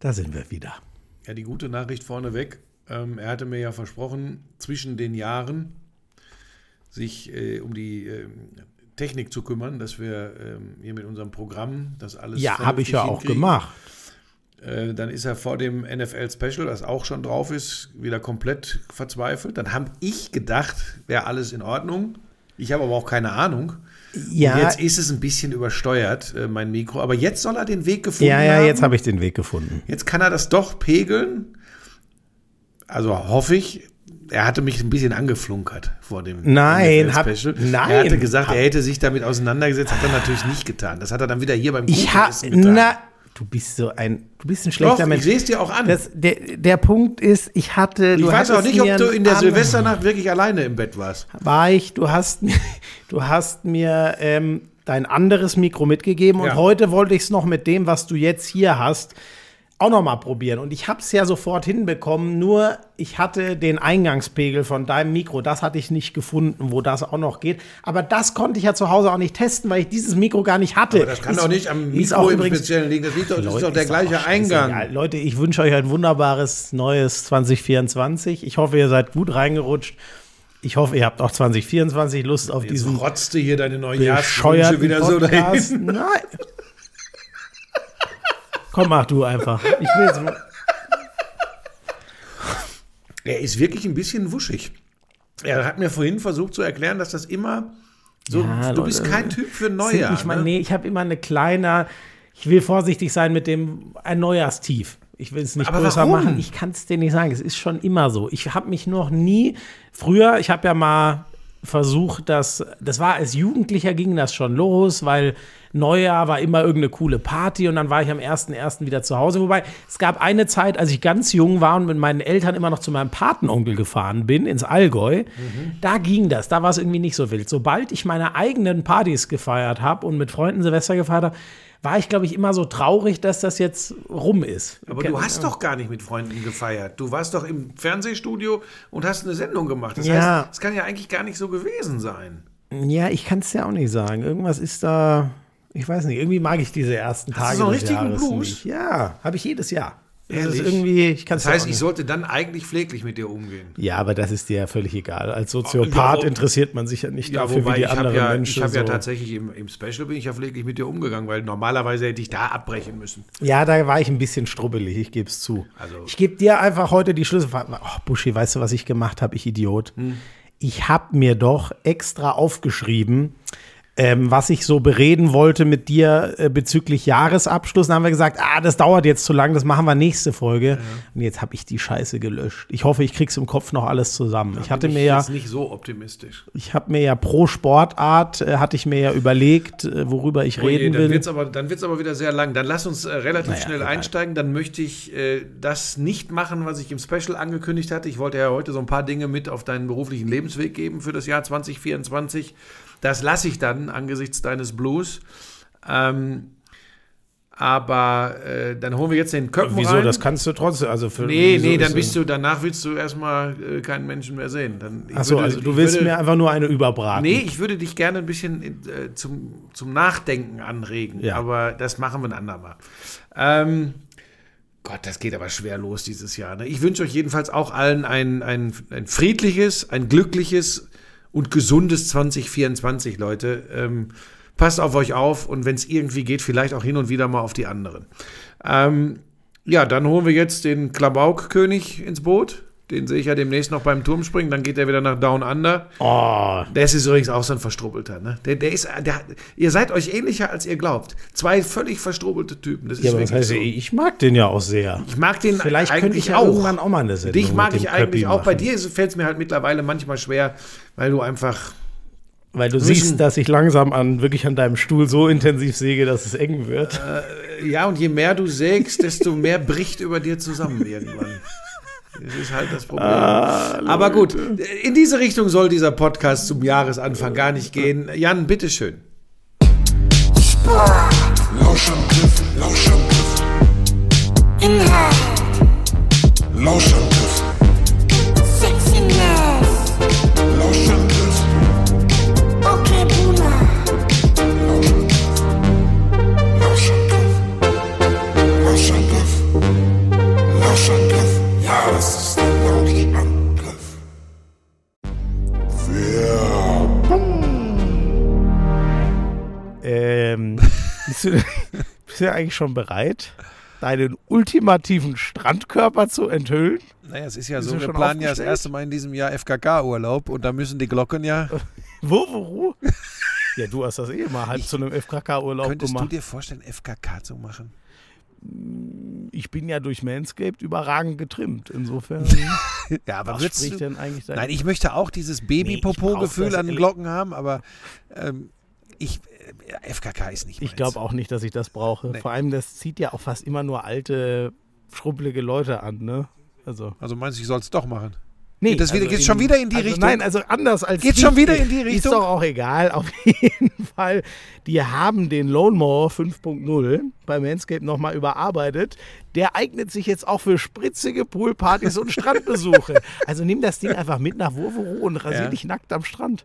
Da sind wir wieder. Ja, die gute Nachricht vorneweg. Ähm, er hatte mir ja versprochen, zwischen den Jahren sich äh, um die äh, Technik zu kümmern, dass wir ähm, hier mit unserem Programm das alles. Ja, habe ich ja auch gemacht. Äh, dann ist er vor dem NFL Special, das auch schon drauf ist, wieder komplett verzweifelt. Dann habe ich gedacht, wäre alles in Ordnung. Ich habe aber auch keine Ahnung. Ja, Und jetzt ist es ein bisschen übersteuert, äh, mein Mikro. Aber jetzt soll er den Weg gefunden ja, ja, haben. jetzt habe ich den Weg gefunden. Jetzt kann er das doch pegeln. Also hoffe ich. Er hatte mich ein bisschen angeflunkert vor dem Nein, hab- Special. nein, er hatte gesagt, hab- er hätte sich damit auseinandergesetzt, hat er natürlich nicht getan. Das hat er dann wieder hier beim Ich habe, Kuchenessen getan. na, du bist so ein, du bist ein schlechter Doch, Mensch. ich sehe es dir auch an. Das, der, der Punkt ist, ich hatte, ich du weiß auch nicht, ob du in der an- Silvesternacht wirklich alleine im Bett warst. war ich, du hast mir, du hast mir ähm, dein anderes Mikro mitgegeben und Ja. heute wollte ich es noch mit dem, was du jetzt hier hast, auch noch mal probieren. Und ich habe es ja sofort hinbekommen, nur ich hatte den Eingangspegel von deinem Mikro, das hatte ich nicht gefunden, wo das auch noch geht. Aber das konnte ich ja zu Hause auch nicht testen, weil ich dieses Mikro gar nicht hatte. Aber das kann Ist- doch nicht am Mikro auch im übrigens- Speziellen liegen. Das, liegt doch, das ist Leute, doch der ist gleiche Eingang. Leute, ich wünsche euch ein wunderbares neues 2024. Ich hoffe, ihr seid gut reingerutscht. Ich hoffe, ihr habt auch 2024 Lust auf Jetzt diesen rotzte hier deine bescheuerten Neujahrswünsche wieder so Podcast. dahin. Nein. Komm, mach du einfach. Ich will jetzt mal- Er ist wirklich ein bisschen wuschig. Er hat mir vorhin versucht zu erklären, dass das immer so. Ja, du bist Leute, kein Typ für Neujahr. nicht mal, ne? nee, ich habe immer eine kleine, ich will vorsichtig sein mit dem, ein Neujahrstief. Ich will es nicht Aber größer warum? machen. Ich kann es dir nicht sagen. Es ist schon immer so. Ich habe mich noch nie, früher, ich habe ja mal versucht, dass, das war als Jugendlicher ging das schon los, weil Neujahr war immer irgendeine coole Party und dann war ich am 1.1. wieder zu Hause. Wobei, es gab eine Zeit, als ich ganz jung war und mit meinen Eltern immer noch zu meinem Patenonkel gefahren bin, ins Allgäu, da ging das, da war es irgendwie nicht so wild. Sobald ich meine eigenen Partys gefeiert habe und mit Freunden Silvester gefeiert habe, war ich, glaube ich, immer so traurig, dass das jetzt rum ist. Aber du hast doch gar nicht mit Freunden gefeiert. Du warst doch im Fernsehstudio und hast eine Sendung gemacht. Das Ja. heißt, es kann ja eigentlich gar nicht so gewesen sein. Ja, ich kann es ja auch nicht sagen. Irgendwas ist da, ich weiß nicht, irgendwie mag ich diese ersten Hast du Tage so einen richtigen Blues? nicht. Ja, habe ich jedes Jahr. Das ist Ehrlich? irgendwie, ich Das heißt, ja ich sollte dann eigentlich pfleglich mit dir umgehen. Ja, aber das ist dir ja völlig egal. Als Soziopath Ja, interessiert man sich ja nicht Ja, dafür, wie die ich habe anderen ja, Menschen ich hab ja so. tatsächlich im, im Special bin ich ja pfleglich mit dir umgegangen, weil normalerweise hätte ich da abbrechen müssen. Ja, da war ich ein bisschen strubbelig, ich gebe es zu. Also- ich gebe dir einfach heute die Schlüsselfrage. Oh, Buschi, weißt du, was ich gemacht habe, ich Idiot? Hm. Ich habe mir doch extra aufgeschrieben, ähm, was ich so bereden wollte mit dir äh, bezüglich Jahresabschluss. Dann haben wir gesagt, ah, das dauert jetzt zu lang, das machen wir nächste Folge. Und jetzt habe ich die Scheiße gelöscht. Ich hoffe, ich krieg's im Kopf noch alles zusammen. ich hatte bin mir ich ja nicht so optimistisch. ich habe mir ja pro Sportart, äh, hatte ich mir ja überlegt, äh, worüber ich Oh je, reden dann will. wird es aber, dann wird's aber wieder sehr lang. Dann lass uns äh, relativ Naja, schnell egal. einsteigen. Dann möchte ich äh, das nicht machen, was ich im Special angekündigt hatte. Ich wollte ja heute so ein paar Dinge mit auf deinen beruflichen Lebensweg geben für das Jahr 2024. Das lasse ich dann angesichts deines Blues. Ähm, aber äh, dann holen wir jetzt den Köpfen Wieso, rein. das kannst du trotzdem, also für Nee, nee, dann bist du, danach willst du erstmal äh, keinen Menschen mehr sehen. Dann, ich Ach so, würde- also du willst würde, mir einfach nur eine überbraten. Nee, ich würde dich gerne ein bisschen äh, zum, zum Nachdenken anregen. Ja. Aber das machen wir ein andermal. Ähm, Gott, das geht aber schwer los dieses Jahr. Ne? Ich wünsche euch jedenfalls auch allen ein, ein, ein friedliches, ein glückliches und gesundes 2024, Leute. Ähm, passt auf euch auf und wenn es irgendwie geht, vielleicht auch hin und wieder mal auf die anderen. Ähm, ja, dann holen wir jetzt den Klamauk-König ins Boot. Den sehe ich ja demnächst noch beim Turmspringen. Dann geht er wieder nach Down Under. Oh, Der ist übrigens auch so ein Verstrubbelter, ne? Der, der ist, der, ihr seid euch ähnlicher, als ihr glaubt. Zwei völlig verstrubbelte Typen. Das ist ja, aber das heißt, so. ich mag den ja auch sehr. Ich mag den Vielleicht könnte eigentlich ich ja auch. irgendwann auch mal eine Sendung Dich mag ich dem Köppi eigentlich auch. Bei machen. dir fällt es mir halt mittlerweile manchmal schwer, weil du einfach. Weil du siehst, dass ich langsam an, wirklich an deinem Stuhl so intensiv säge, dass es eng wird. Ja, und je mehr du sägst, desto mehr bricht über dir zusammen irgendwann. Das ist halt das Problem. Ah, Aber gut, in diese Richtung soll dieser Podcast zum Jahresanfang gar nicht gehen. Jan, bitteschön. Lauschangriff, Lauschangriff, Inhalt, Lauschangriff, bist du ja eigentlich schon bereit, deinen ultimativen Strandkörper zu enthüllen? Naja, es ist ja Bist so, du wir planen ja das erste Mal in diesem Jahr FKK-Urlaub und da müssen die Glocken ja. Wo, wo, wo? Ja, du hast das eh mal halb zu einem FKK-Urlaub Könntest gemacht. du dir vorstellen, FKK zu machen? ich bin ja durch Manscaped überragend getrimmt. Insofern, Ja, aber was würdest spricht du, denn eigentlich dagegen? Nein, ich möchte auch dieses Nee, ich Baby-Popo-Gefühl brauch an den Glocken haben, aber ähm, ich, FKK ist nicht Ich meins. glaube auch nicht, dass ich das brauche. Nee. Vor allem, das zieht ja auch fast immer nur alte, schrumpelige Leute an, ne? Also. Also meinst du, ich soll es doch machen? Nee, Geht das wieder- geht's in- schon wieder in die also Richtung? Nein, also anders als. Geht's die- schon wieder in die Ist Richtung? doch auch egal. Auf jeden Fall. Die haben den Lone Mower 5.0 bei Manscaped nochmal überarbeitet. Der eignet sich jetzt auch für spritzige Poolpartys und Strandbesuche. Also nimm das Ding einfach mit nach Wurvero und rasier Ja. dich nackt am Strand.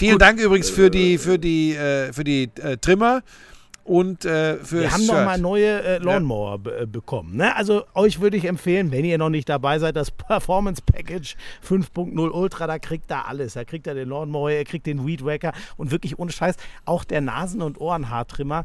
Vielen Dank übrigens für die, für die, äh, für die äh, Trimmer und äh, für Wir haben nochmal neue äh, Lawnmower be äh, bekommen. Ne? Also euch würde ich empfehlen, wenn ihr noch nicht dabei seid, das Performance Package 5.0 Ultra, da kriegt ihr alles. Da kriegt ihr den Lawnmower, ihr kriegt den Weed Wacker und wirklich ohne Scheiß auch der Nasen- und Ohrenhaartrimmer.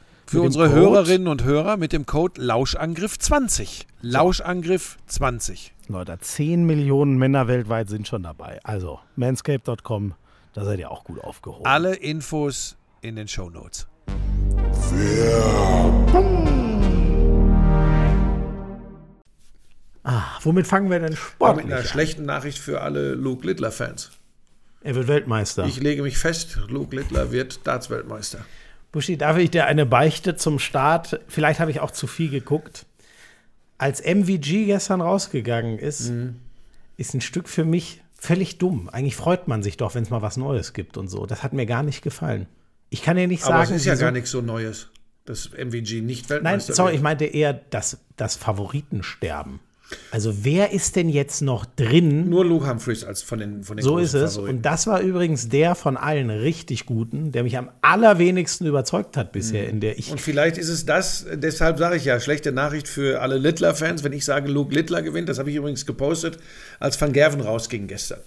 Für Mit unsere Code- Hörerinnen und Hörer mit dem Code Lauschangriff20. Lauschangriff20. Leute, 10 Millionen Männer weltweit sind schon dabei. Also manscape.com, da seid ihr auch gut aufgehoben. Alle Infos in den Show Notes. Ah, womit fangen wir denn mit sportlich einer an? schlechten Nachricht für alle Luke Littler-Fans. Er wird Weltmeister. Ich lege mich fest, Luke Littler wird Darts-Weltmeister. Buschi, darf ich dir eine Beichte zum Start? Vielleicht habe ich auch zu viel geguckt. Als MVG gestern rausgegangen ist, Mhm. ist ein Stück für mich völlig dumm. Eigentlich freut man sich doch, wenn es mal was Neues gibt und so. Das hat mir gar nicht gefallen. Ich kann dir nicht Aber sagen, es ist ja gar nichts so Neues, dass MVG nicht Nein, Weltmeister sorry, ich wird. meinte eher das, das Favoritensterben. Also wer ist denn jetzt noch drin? Nur Luke Humphreys als von den, von den So ist es. Favoriten. Und das war übrigens der von allen richtig guten, der mich am allerwenigsten überzeugt hat bisher, in der ich. Und vielleicht ist es das, deshalb sage ich ja, schlechte Nachricht für alle Littler-Fans, wenn ich sage, Luke Littler gewinnt. Das habe ich übrigens gepostet, als Van Gerven rausging gestern.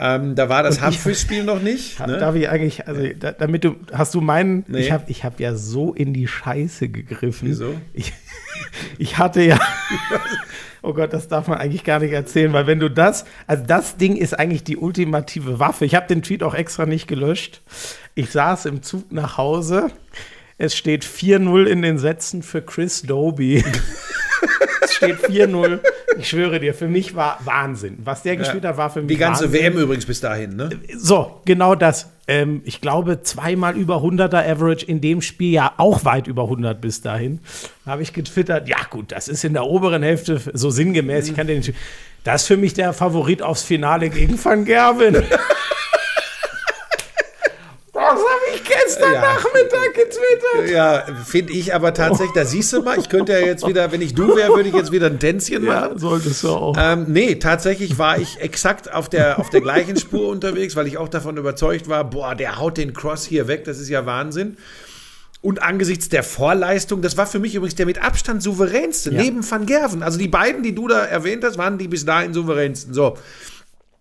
Ähm, da war das Humphreys-Spiel noch nicht. Ne? Darf ich eigentlich, also da, damit du, hast du meinen, Nee. ich habe ich hab ja so in die Scheiße gegriffen. Wieso? Ich, ich hatte ja, oh Gott, das darf man eigentlich gar nicht erzählen, weil wenn du das, also das Ding ist eigentlich die ultimative Waffe. Ich habe den Tweet auch extra nicht gelöscht. Ich saß im Zug nach Hause. Es steht 4-0 in den Sätzen für Chris Doby. es steht 4-0. Ich schwöre dir, für mich war Wahnsinn. Was der gespielt hat, war für mich Die ganze Wahnsinn. WM übrigens bis dahin. Ne? So, genau das. Ähm, ich glaube, zweimal über 100er Average in dem Spiel, ja auch weit über 100 bis dahin. Habe ich getwittert, ja gut, das ist in der oberen Hälfte so sinngemäß. Ich kann den, das ist für mich der Favorit aufs Finale gegen Van Gerwen. Das habe ich gestern Ja. Nachmittag getwittert. Ja, finde ich aber tatsächlich, da siehst du mal, ich könnte ja jetzt wieder, wenn ich du wäre, würde ich jetzt wieder ein Tänzchen machen. Ja, solltest du auch. Ähm, nee, tatsächlich war ich exakt auf der, auf der gleichen Spur unterwegs, weil ich auch davon überzeugt war, boah, der haut den Cross hier weg, das ist ja Wahnsinn. Und angesichts der Vorleistung, das war für mich übrigens der mit Abstand souveränste, Ja. neben Van Gerven. Also die beiden, die du da erwähnt hast, waren die bis dahin souveränsten. So.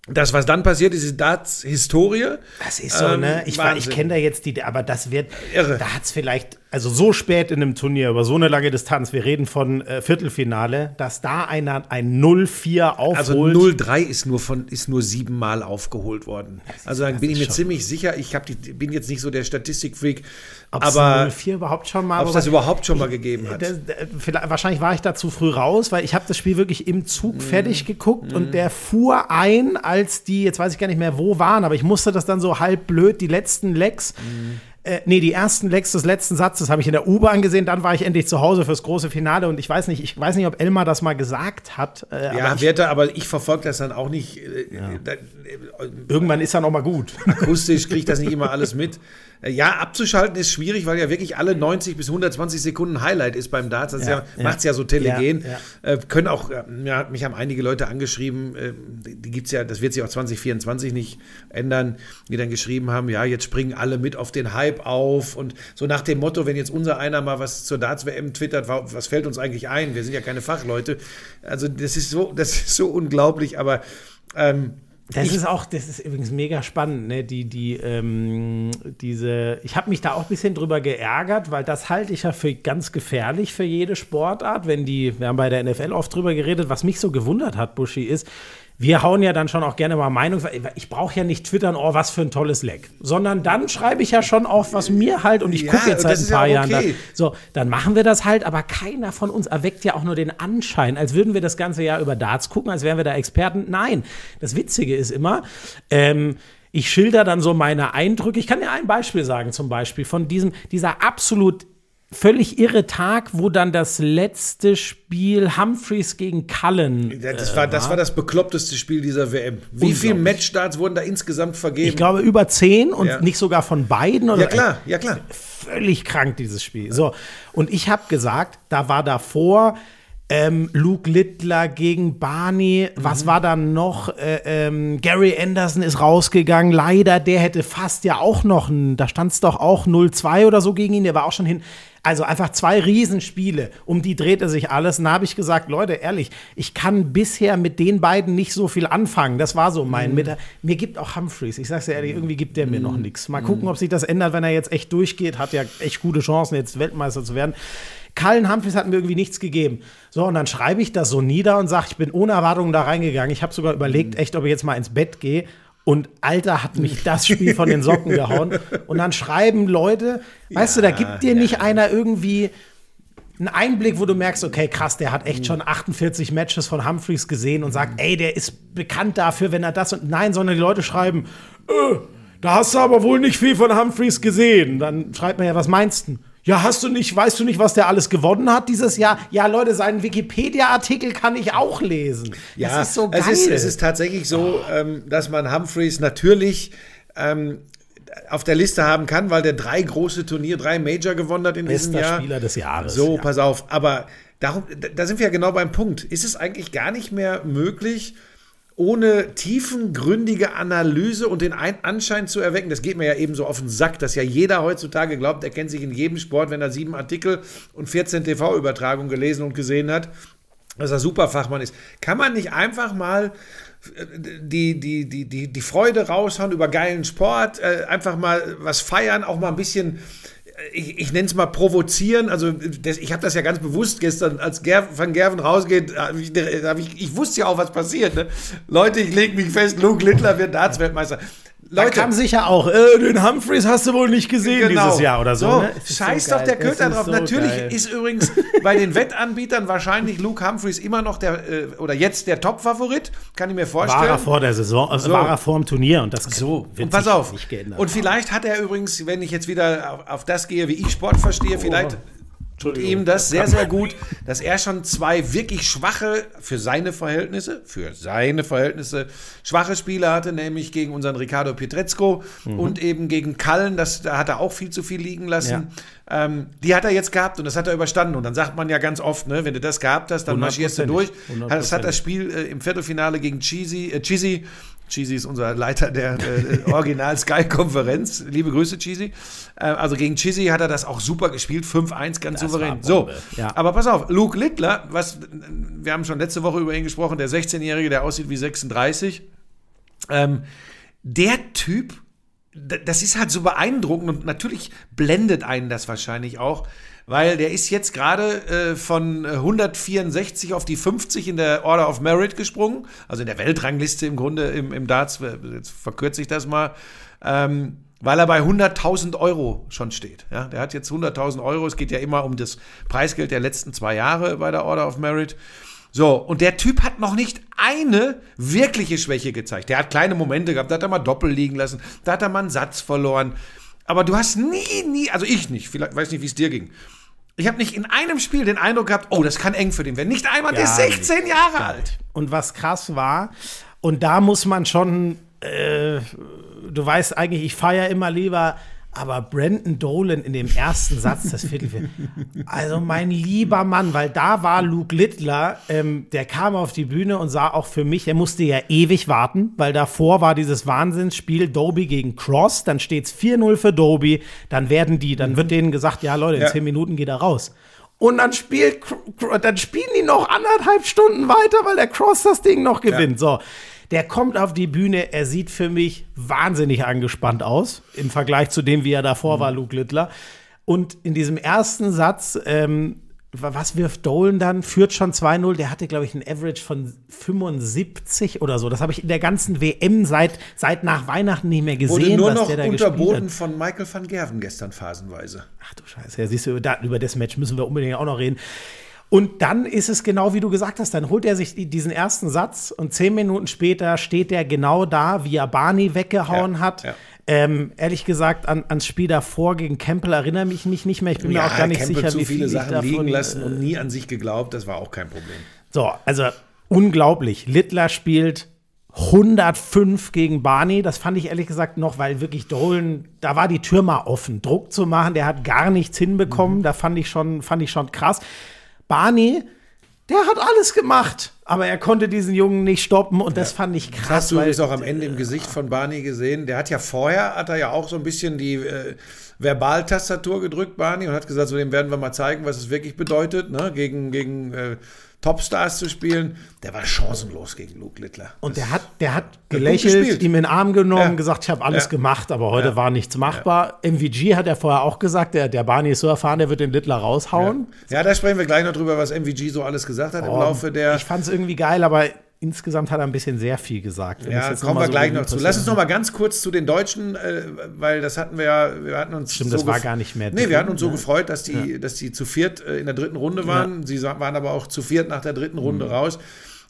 Das, was dann passiert ist, ist Darts Historie. Das ist so, Ähm, ne? Ich, war- ich Wahnsinn. kenne da jetzt die, aber das wird, Irre. da hat es vielleicht also so spät in einem Turnier, über so eine lange Distanz, wir reden von äh, Viertelfinale, dass da einer ein 0-4 aufholt. Also 0-3 ist nur von ist nur siebenmal aufgeholt worden. Also dann bin ich mir ziemlich sicher, ich die, bin jetzt nicht so der Statistikfreak, Ob's aber 0-4 überhaupt schon mal. ob es das überhaupt schon mal gegeben hat. Das, das, wahrscheinlich war ich da zu früh raus, weil ich habe das Spiel wirklich im Zug Mhm. fertig geguckt und der fuhr ein, als die, jetzt weiß ich gar nicht mehr, wo waren, aber ich musste das dann so halb blöd, die letzten Lecks, Mhm. Äh, nee, die ersten Lecks des letzten Satzes habe ich in der U-Bahn gesehen, dann war ich endlich zu Hause fürs große Finale und ich weiß nicht, ich weiß nicht, ob Elmar das mal gesagt hat, äh, ja, aber ich, Werte, aber ich verfolge das dann auch nicht. Äh, da, äh, irgendwann ist er noch mal gut. akustisch kriege ich das nicht immer alles mit. Äh, Ja, abzuschalten ist schwierig, weil ja wirklich alle 90 bis 120 Sekunden Highlight ist beim Darts. Das Ja, ja, macht es ja so telegen. Ja, Äh, können auch, äh, ja, mich haben einige Leute angeschrieben, äh, die, gibt's ja, das wird sich auch 2024 nicht ändern, die dann geschrieben haben, ja, jetzt springen alle mit auf den Hype auf und so nach dem Motto, wenn jetzt unser einer mal was zur Darts-WM twittert, wa- was fällt uns eigentlich ein? Wir sind ja keine Fachleute. Also das ist so, das ist so unglaublich, aber ähm, Das ist auch, das ist übrigens mega spannend, ne? Die, die, ähm, diese, ich habe mich da auch ein bisschen drüber geärgert, weil das halte ich ja für ganz gefährlich für jede Sportart, wenn die, wir haben bei der NFL oft drüber geredet, was mich so gewundert hat, Buschi, ist, wir hauen ja dann schon auch gerne mal Meinung, ich brauche ja nicht twittern, oh, was für ein tolles Leck, sondern dann schreibe ich ja schon auf, was mir halt, und ich Ja, gucke jetzt seit ein ja paar auch Jahren da, okay. so, dann machen wir das halt, aber keiner von uns erweckt ja auch nur den Anschein, als würden wir das ganze Jahr über Darts gucken, als wären wir da Experten. Nein, das Witzige ist immer, ähm, ich schilder dann so meine Eindrücke. Ich kann dir ein Beispiel sagen, zum Beispiel von diesem, dieser absolut völlig irre Tag, wo dann das letzte Spiel Humphreys gegen Cullen Ja, das, war, das war das bekloppteste Spiel dieser WM. Wie viele. Matchstarts wurden da insgesamt vergeben? ich glaube, über zehn und Ja. nicht sogar von beiden. Oder ja klar, ja klar. völlig krank, dieses Spiel. So, und ich habe gesagt, da war davor ähm, Luke Littler gegen Barney. Was Mhm. war dann noch? Äh, ähm, Gary Anderson ist rausgegangen. Leider, der hätte fast ja auch noch, ein, da stand es doch auch 0-2 oder so gegen ihn. Der war auch schon hin. Also einfach zwei Riesenspiele. Um die drehte sich alles. Und da habe ich gesagt, Leute, ehrlich, ich kann bisher mit den beiden nicht so viel anfangen. Das war so Mhm. mein. Mit, mir gibt auch Humphreys. Ich sag's dir ehrlich, irgendwie gibt der mir Mhm. noch nichts. Mal gucken, ob sich das ändert, wenn er jetzt echt durchgeht. Hat ja echt gute Chancen, jetzt Weltmeister zu werden. Cullen Humphreys hat mir irgendwie nichts gegeben. So, und dann schreibe ich das so nieder und sage, ich bin ohne Erwartungen da reingegangen. Ich habe sogar überlegt, Mhm. echt, ob ich jetzt mal ins Bett gehe. Und Alter, hat mich das Spiel von den Socken gehauen. Und dann schreiben Leute, weißt du, da gibt dir nicht einer irgendwie einen Einblick, wo du merkst, okay, krass, der hat echt schon 48 Matches von Humphreys gesehen und sagt, ey, der ist bekannt dafür, wenn er das und nein, sondern die Leute schreiben, äh, da hast du aber wohl nicht viel von Humphreys gesehen. Dann schreibt man ja, was meinst du? Ja, hast du nicht, weißt du nicht, was der alles gewonnen hat dieses Jahr? Ja, Leute, seinen Wikipedia-Artikel kann ich auch lesen. Ja, das ist so geil. Es ist, es ist tatsächlich so, ähm, dass man Humphreys natürlich ähm, auf der Liste haben kann, weil der drei große Turnier, drei Major gewonnen hat in diesem Bester Jahr. Spieler des Jahres. So, ja. pass auf. Aber darum, da- da sind wir ja genau beim Punkt. Ist es eigentlich gar nicht mehr möglich, ohne tiefengründige Analyse und den Ein Anschein zu erwecken, das geht mir ja eben so auf den Sack, dass ja jeder heutzutage glaubt, er kennt sich in jedem Sport, wenn er sieben Artikel und 14 TV-Übertragungen gelesen und gesehen hat, dass er Superfachmann ist. Kann man nicht einfach mal äh, die, die, die, die, die Freude raushauen über geilen Sport, äh, einfach mal was feiern, auch mal ein bisschen ich, ich nenne es mal provozieren. Also das, ich habe das ja ganz bewusst gestern, als Ger Van Gerven rausgeht, ich, ich, ich wusste ja auch, was passiert. Ne? Leute, ich lege mich fest, Luke Littler wird Darts-Weltmeister. Da Leute, kam sicher auch, äh, den Humphreys hast du wohl nicht gesehen Genau. dieses Jahr oder so. ne? Es ist Scheiß so doch geil. der Köter drauf. so Natürlich geil. ist übrigens bei den Wettanbietern wahrscheinlich Luke Humphreys immer noch der, äh, oder jetzt der Top-Favorit, kann ich mir vorstellen. War er vor der Saison, also So. war er vor dem Turnier und das So, wird und pass sich auf. nicht geändert. Und vielleicht hat er übrigens, wenn ich jetzt wieder auf, auf das gehe, wie ich Sport verstehe, vielleicht tut ihm das sehr, sehr gut, dass er schon zwei wirklich schwache, für seine Verhältnisse, für seine Verhältnisse, schwache Spiele hatte, nämlich gegen unseren Ricardo Pietrezco Mhm. und eben gegen Kallen, das, da hat er auch viel zu viel liegen lassen. Ähm, die hat er jetzt gehabt und das hat er überstanden. Und dann sagt man ja ganz oft, ne, wenn du das gehabt hast, dann marschierst du durch. Das hat das Spiel äh, im Viertelfinale gegen Cheesy, äh, Cheesy, Cheesy ist unser Leiter der äh, Original Sky-Konferenz. Liebe Grüße, Cheesy. Äh, also gegen Cheesy hat er das auch super gespielt, 5-1, ganz Das souverän. So, ja. aber pass auf, Luke Littler, was, wir haben schon letzte Woche über ihn gesprochen, der 16-Jährige, der aussieht wie 36. Ähm, der Typ, das ist halt so beeindruckend und natürlich blendet einen das wahrscheinlich auch, weil der ist jetzt gerade äh, von äh, 164 auf die 50 in der Order of Merit gesprungen, also in der Weltrangliste im Grunde im, im Darts, äh, jetzt verkürze ich das mal, ähm, weil er bei 100.000 Euro schon steht. Ja, der hat jetzt 100.000 Euro, es geht ja immer um das Preisgeld der letzten zwei Jahre bei der Order of Merit. So, und der Typ hat noch nicht eine wirkliche Schwäche gezeigt. Der hat kleine Momente gehabt, da hat er mal Doppel liegen lassen, da hat er mal einen Satz verloren. Aber du hast nie, nie, also ich nicht, vielleicht weiß nicht, wie es dir ging. Ich habe nicht in einem Spiel den Eindruck gehabt, oh, das kann eng für den werden. Nicht einmal, der ist Ja, 16 Jahre alt. Und was krass war, und da muss man schon, äh, du weißt eigentlich, ich feiere immer lieber, aber Brandon Dolan in dem ersten Satz des Viertelfinals, also mein lieber Mann, weil da war Luke Littler, ähm, der kam auf die Bühne und sah auch für mich, er musste ja ewig warten, weil davor war dieses Wahnsinnsspiel Doby gegen Cross, dann steht es 4-0 für Doby, dann werden die, dann wird denen gesagt, ja Leute, in Ja. 10 Minuten geht er raus. Und dann spielt, dann spielen die noch anderthalb Stunden weiter, weil der Cross das Ding noch gewinnt. So. Der kommt auf die Bühne, er sieht für mich wahnsinnig angespannt aus, im Vergleich zu dem, wie er davor war, Luke Littler. Und in diesem ersten Satz, ähm, wa- was wirft Dolan dann? Führt schon 2-0. Der hatte, glaube ich, einen Average von 75 oder so. Das habe ich in der ganzen WM seit, seit nach Weihnachten nicht mehr gesehen, Wurde nur was noch der unterboten von Michael van Gerven gestern phasenweise. Ach du Scheiße, ja, siehst du, über das Match müssen wir unbedingt auch noch reden. Und dann ist es genau wie du gesagt hast, dann holt er sich die- diesen ersten Satz und zehn Minuten später steht er genau da, wie er Barney weggehauen Ja, hat. ja. Ähm, ehrlich gesagt, an, ans Spiel davor gegen Campbell erinnere mich mich nicht mehr. Ich bin mir auch gar nicht Campbell sicher, zu wie viele viel ich Sachen davon, liegen lassen äh, und nie an sich geglaubt, das war auch kein Problem. so, also unglaublich. Littler spielt 105 gegen Barney. Das fand ich ehrlich gesagt noch, weil wirklich Dolan, da war die Tür mal offen, Druck zu machen. Der hat gar nichts Mhm. hinbekommen. Da fand ich schon, fand ich schon krass. Barney, der hat alles gemacht, aber er konnte diesen Jungen nicht stoppen und das fand ich krass. Hast du es auch am Ende im Gesicht von Barney gesehen? Der hat ja vorher, hat er ja auch so ein bisschen die äh, Verbaltastatur gedrückt, Barney, und hat gesagt, so dem werden wir mal zeigen, was es wirklich bedeutet, ne? gegen, gegen äh, Topstars zu spielen. Der war chancenlos gegen Luke Littler. Und der hat, der hat gelächelt, ihm in den Arm genommen, Ja. gesagt, ich habe alles Ja. gemacht, aber heute Ja. war nichts machbar. MVG hat er vorher auch gesagt, der, der Barney ist so erfahren, der wird den Littler raushauen. Ja, da sprechen wir gleich noch drüber, was MVG so alles gesagt hat im Laufe der. Ich fand es irgendwie geil, aber insgesamt hat er ein bisschen sehr viel gesagt. Ja, kommen wir so gleich noch zu. Lass uns noch mal ganz kurz zu den Deutschen, äh, weil das hatten wir ja, wir hatten uns Stimmt, das so war gef- gar nicht mehr Nee, drin, wir hatten uns so ne? gefreut, dass die, dass die zu viert äh, in der dritten Runde waren. Sie sa- waren aber auch zu viert nach der dritten Runde Mhm. raus.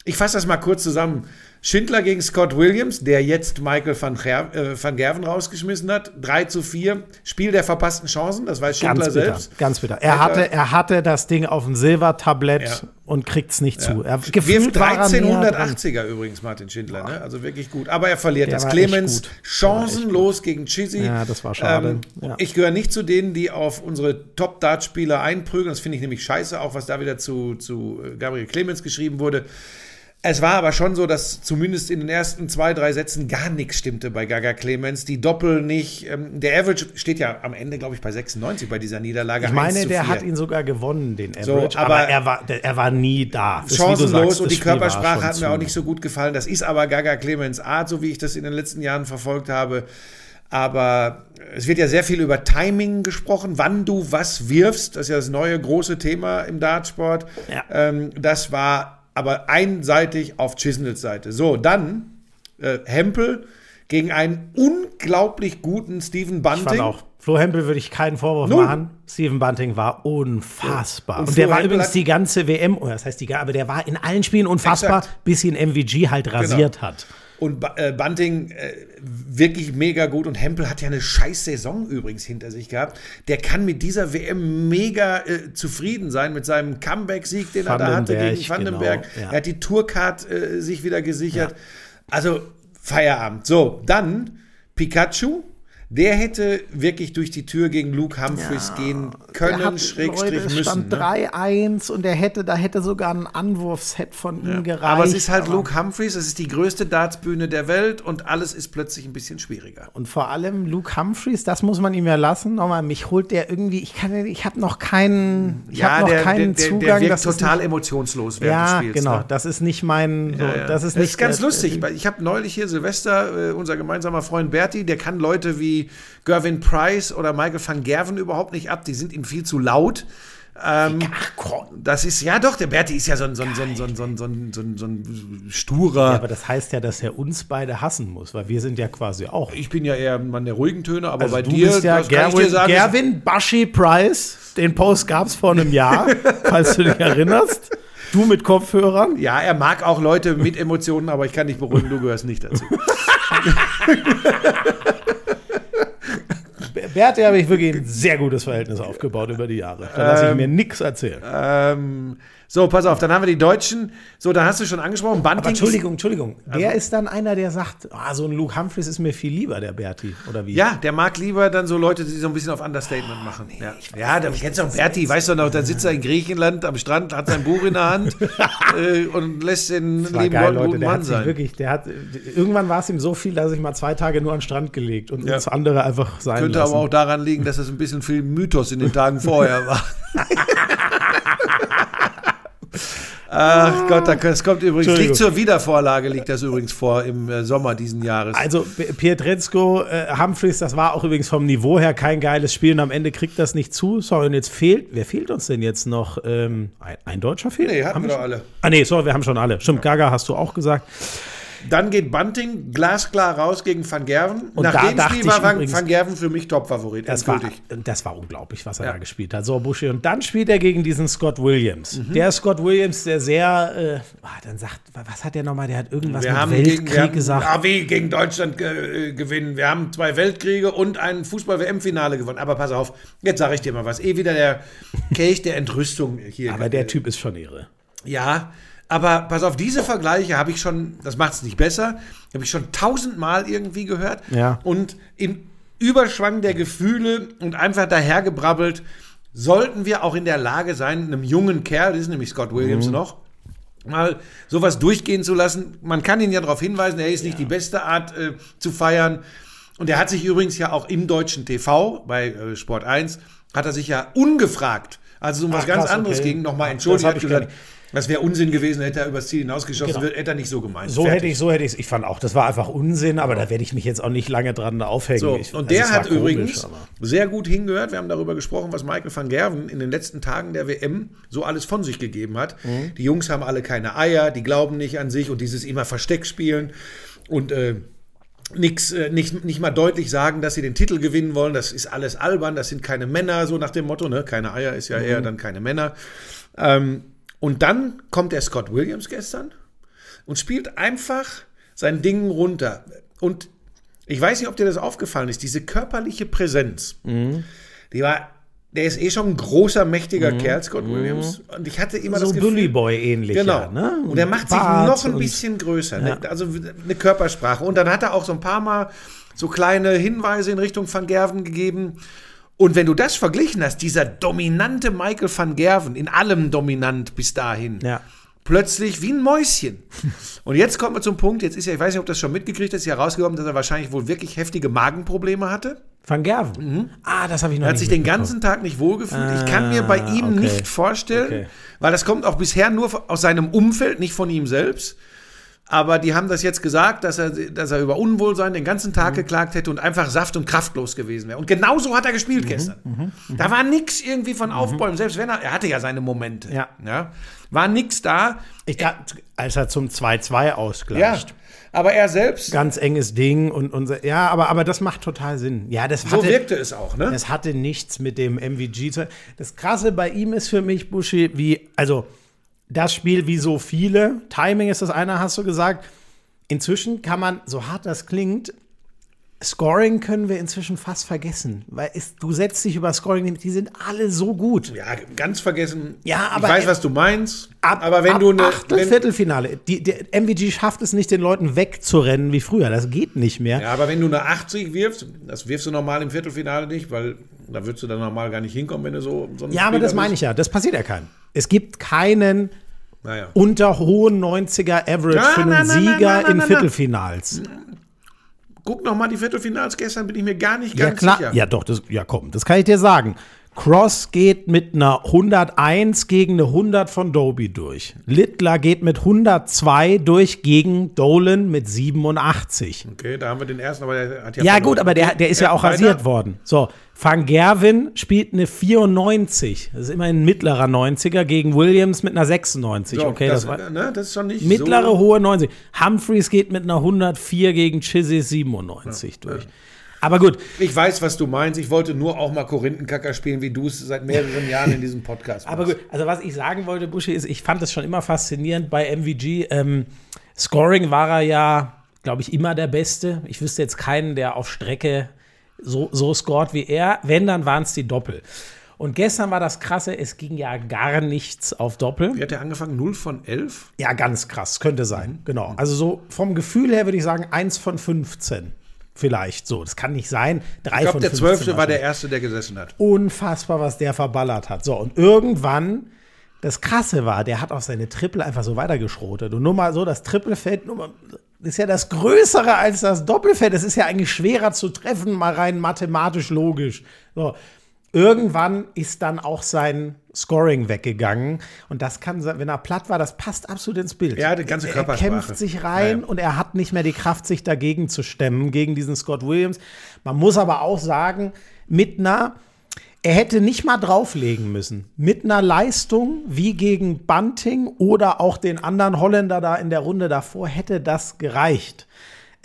Ich fasse das mal kurz zusammen. Schindler gegen Scott Williams, der jetzt Michael van, Ger äh, van Gerven rausgeschmissen hat. 3 zu 4. Spiel der verpassten Chancen, das weiß Schindler Ganz bitter, selbst. ganz bitter. Er hatte, er hatte das Ding auf dem Silbertablett Ja. und kriegt es nicht zu. Er, Wirft gefühlt war er näher dran. 1380er übrigens, Martin Schindler, ne? Also wirklich gut. Aber er verliert Der das. Clemens chancenlos gegen Chizzy. Ja, das war schade. Ja. Ich gehöre nicht zu denen, die auf unsere Top-Dart-Spieler einprügeln. Das finde ich nämlich scheiße, auch was da wieder zu, zu äh, Gabriel Clemens geschrieben wurde. Es war aber schon so, dass zumindest in den ersten zwei, drei Sätzen gar nichts stimmte bei Gaga Clemens. Die Doppel nicht. Ähm, der Average steht ja am Ende, glaube ich, bei 96 bei dieser Niederlage. Ich meine, 1 zu der 4. hat ihn sogar gewonnen, den So, Average. aber, aber- er, war, der, er war nie da. Das chancenlos sagst, und die Spiel Körpersprache hat mir auch nicht so gut gefallen. Das ist aber Gaga Clemens Art, so wie ich das in den letzten Jahren verfolgt habe. Aber es wird ja sehr viel über Timing gesprochen, wann du was wirfst. Das ist ja das neue große Thema im Dartsport. Ja. Ähm, das war aber einseitig auf Chisnells Seite. So, dann äh, Hempel gegen einen unglaublich guten Stephen Ich fand Bunting. auch. Flo Hempel würde ich keinen Vorwurf Null. machen. Steven Bunting war unfassbar. Und Und, der war Hempel übrigens die ganze WM, oh, das heißt die, aber der war in allen Spielen unfassbar, Exakt. bis ihn MVG halt rasiert hat. Und äh, Bunting äh, wirklich mega gut. Und Hempel hat ja eine scheiß Saison übrigens hinter sich gehabt. Der kann mit dieser WM mega äh, zufrieden sein mit seinem Comeback-Sieg, den er da hatte gegen Vandenberg. genau, ja. Er hat die Tourcard äh, sich wieder gesichert. Also Feierabend. So, dann Pikachu. Der hätte wirklich durch die Tür gegen Luke Humphreys gehen können, hat, Schrägstrich Leute, müssen. stand Ne? 3-1 und der hätte, da hätte sogar ein Anwurfset von ihm gereicht. Aber es ist halt Luke Humphreys, es ist die größte Dartsbühne der Welt und alles ist plötzlich ein bisschen schwieriger. Und vor allem Luke Humphreys, das muss man ihm ja lassen. Nochmal, mich holt der irgendwie, ich kann, ich habe noch keinen, ich habe noch der, keinen der, der, Zugang. der wirkt das ist total nicht, emotionslos während ja, des Spiels. genau. ne? Das ist nicht mein, so, Ja, ja. das ist nicht ganz der- lustig. weil Ich habe neulich hier Silvester, äh, unser gemeinsamer Freund Berti, der kann Leute wie Gervin Price oder Michael van Gerven überhaupt nicht ab. Die sind ihm viel zu laut. Ähm, Ach das ist, ja doch, der Berti ist ja so ein, so ein, so ein, so ein, so ein, so ein, so ein, so ein sturer. Ja, aber das heißt ja, dass er uns beide hassen muss, weil wir sind ja quasi auch. ich bin ja eher ein Mann der ruhigen Töne, aber Also bei du dir, bist ja dir Gerwin, sagen, ist- Gerwin Bashi Price. Den Post gab es vor einem Jahr, falls du dich erinnerst. Du mit Kopfhörern. ja, er mag auch Leute mit Emotionen, aber ich kann dich beruhigen, du gehörst nicht dazu. Berti habe ich wirklich ein sehr gutes Verhältnis aufgebaut über die Jahre. Da lasse ich mir nichts erzählen. ähm, so, pass auf, dann haben wir die Deutschen. So, da hast du schon angesprochen, Bunting. Aber Entschuldigung, Entschuldigung. Der ist dann einer, der sagt, ah, so ein Luke Humphreys ist mir viel lieber, der Berti. Oder wie? Ja, der mag lieber dann so Leute, die so ein bisschen auf Understatement machen. ja, ja da kennst du auch Berti, weißt du noch, da sitzt er in Griechenland am Strand, hat sein Buch in der Hand äh, und lässt den Das lieben geil, Leute. guten Der Mann hat sich sein. wirklich, der hat, irgendwann war es ihm so viel, dass ich mal zwei Tage nur an den Strand gelegt und uns andere einfach sein Könnte lassen. aber auch daran liegen, dass es ein bisschen viel Mythos in den Tagen vorher war. Ach Gott, das kommt übrigens. Liegt zur Wiedervorlage, liegt das übrigens vor im äh, Sommer diesen Jahres. Also Pietrezco, äh, Humphreys, das war auch übrigens vom Niveau her kein geiles Spiel und am Ende kriegt das nicht zu. Sorry, und jetzt fehlt, wer fehlt uns denn jetzt noch? Ähm, ein, ein Deutscher fehlt? Nee, hatten Haben wir doch alle. Ah nee, sorry, wir haben schon alle. Stimmt, Gaga hast du auch gesagt. Dann geht Bunting glasklar raus gegen Van Gerven. Und Nach da dem Spiel war Van, übrigens- Van Gerven für mich Top-Favorit. Das war, endgültig. das war unglaublich, was er Ja. da gespielt hat. So, Buschi. Und dann spielt er gegen diesen Scott Williams. Mhm. Der Scott Williams, der sehr, äh, ah, dann sagt, was hat der nochmal? Der hat irgendwas Wir mit haben, Weltkrieg gegen, wir haben gesagt. Ah, wie gegen Deutschland äh, gewinnen. Wir haben zwei Weltkriege und ein Fußball-WM-Finale gewonnen. Aber pass auf, jetzt sage ich dir mal was. Eh wieder der Kelch der Entrüstung hier. Aber der Typ ist schon irre. Ja, aber pass auf, diese Vergleiche habe ich schon, das macht es nicht besser, habe ich schon tausendmal irgendwie gehört. Ja. Und im Überschwang der Gefühle und einfach dahergebrabbelt, sollten wir auch in der Lage sein, einem jungen Kerl, das ist nämlich Scott Williams Mhm. noch, mal sowas durchgehen zu lassen. Man kann ihn ja darauf hinweisen, er ist nicht die beste Art äh, zu feiern. Und er hat sich übrigens ja auch im deutschen TV, bei äh, Sport 1, hat er sich ja ungefragt, als es um was Ach, ganz krass, anderes okay. ging, nochmal Das entschuldigt. hab hat ich gesagt, das wäre Unsinn gewesen, hätte er übers Ziel hinausgeschossen, Genau. hätte er nicht so gemeint. So Fertig. hätte ich, so hätte ich es. Ich fand auch, das war einfach Unsinn, aber da werde ich mich jetzt auch nicht lange dran aufhängen. So, ich, und also der war hat komisch, übrigens aber- sehr gut hingehört. Wir haben darüber gesprochen, was Michael van Gerven in den letzten Tagen der WM so alles von sich gegeben hat. Mhm. Die Jungs haben alle keine Eier, die glauben nicht an sich und dieses immer Versteck spielen und äh, nix, äh, nicht, nicht mal deutlich sagen, dass sie den Titel gewinnen wollen. Das ist alles albern, das sind keine Männer, so nach dem Motto. Ne? Keine Eier ist ja Mhm. eher dann keine Männer. Ähm, und dann kommt der Scott Williams gestern und spielt einfach sein Ding runter. Und ich weiß nicht, ob dir das aufgefallen ist, diese körperliche Präsenz, Mhm. die war, der ist eh schon ein großer, mächtiger Kerl, Scott Williams. Und ich hatte immer Mhm. so das Gefühl, Bully Boy ähnlich. Genau. ne? Und er macht sich Bart noch ein bisschen größer. Ne? Also eine Körpersprache. Und dann hat er auch so ein paar Mal so kleine Hinweise in Richtung Van Gerven gegeben. Und wenn du das verglichen hast, dieser dominante Michael van Gerven, in allem dominant bis dahin, Ja. plötzlich wie ein Mäuschen. Und jetzt kommt man zum Punkt, jetzt ist ja, ich weiß nicht, ob das schon mitgekriegt hast, ist ja rausgekommen, dass er wahrscheinlich wohl wirklich heftige Magenprobleme hatte. Van Gerven. Ah, das habe ich noch Er hat nicht sich den ganzen Tag nicht wohlgefühlt. ich kann mir bei Ah, ihm okay. nicht vorstellen, Okay. weil das kommt auch bisher nur aus seinem Umfeld, nicht von ihm selbst. Aber die haben das jetzt gesagt, dass er, dass er über Unwohlsein den ganzen Mhm. Tag geklagt hätte und einfach saft- und kraftlos gewesen wäre. Und genau so hat er gespielt Mhm. gestern. Da war nichts irgendwie von Aufbäumen. Selbst wenn er, er hatte ja seine Momente. Ja. ja war nichts da. Ich dachte, als er zum 2-2 Ja. ausgleicht. Aber er selbst, Ganz enges Ding und, und ja, aber, aber das macht total Sinn. Ja, das so hatte, wirkte es auch, ne? Das hatte nichts mit dem MVG zu Das Krasse bei ihm ist für mich, Buschi, wie, also das Spiel wie so viele, Timing ist das eine, hast du gesagt. Inzwischen kann man, so hart das klingt, Scoring können wir inzwischen fast vergessen. Weil es, du setzt dich über Scoring, die sind alle so gut. Ja, ganz vergessen. Ja, aber- ich weiß, was du meinst. Ab, aber wenn ab du eine. Achtel, Viertelfinale. Die, der MVG schafft es nicht, den Leuten wegzurennen wie früher. Das geht nicht mehr. Ja, aber wenn du eine 80 wirfst, das wirfst du normal im Viertelfinale nicht, weil da würdest du dann normal gar nicht hinkommen, wenn du so, so Ja, aber Spieler das meine ich ja. Das passiert ja keinem. Es gibt keinen. Naja. unter hohen 90er Average Na, für einen na, na, Sieger in na, na. Viertelfinals. Guck noch mal die Viertelfinals gestern, bin ich mir gar nicht Ja, ganz klar. sicher. Ja, doch, das, ja, komm, das kann ich dir sagen. Cross geht mit einer 101 gegen eine 100 von Doby durch. Littler geht mit 102 durch gegen Dolan mit 87. Okay, da haben wir den ersten, aber der hat ja. Ja, verloren. gut, aber der, der ist ja, auch weiter. rasiert worden. So, Van Gerwen spielt eine 94. Das ist immerhin ein mittlerer 90er gegen Williams mit einer 96. So, okay, das, das, war ne, das ist schon nicht mittlere, so. hohe 90. Humphreys geht mit einer 104 gegen Chizzy 97 durch. Aber gut, Ich weiß, was du meinst. Ich wollte nur auch mal Korinthenkacker spielen, wie du es seit mehreren Jahren in diesem Podcast Aber machst. gut, also was ich sagen wollte, Buschi, ist, ich fand es schon immer faszinierend bei MVG. Ähm, Scoring war er ja, glaube ich, immer der Beste. Ich wüsste jetzt keinen, der auf Strecke so, so scored wie er. Wenn, dann waren es die Doppel. Und gestern war das Krasse, es ging ja gar nichts auf Doppel. Wie hat der angefangen? 0 von 11? Ja, ganz krass, könnte sein, genau. Also so vom Gefühl her würde ich sagen, 1 von 15. Vielleicht so. Das kann nicht sein. Drei Ich glaube, der 15 12. war der wahrscheinlich erste, der gesessen hat. unfassbar, was der verballert hat. So, und irgendwann, das Krasse war, der hat auch seine Triple einfach so weitergeschrotet. Und nur mal so, das Triplefeld ist ja das Größere als das Doppelfeld. Das ist ja eigentlich schwerer zu treffen, mal rein mathematisch logisch. So. Irgendwann ist dann auch sein Scoring weggegangen. Und das kann, sein- wenn er platt war, das passt absolut ins Bild. Ja, die ganze er, er kämpft sich rein Ja, ja. und er hat nicht mehr die Kraft, sich dagegen zu stemmen, gegen diesen Scott Williams. Man muss aber auch sagen, mit einer, er hätte nicht mal drauflegen müssen. Mit einer Leistung wie gegen Bunting oder auch den anderen Holländer da in der Runde davor hätte das gereicht.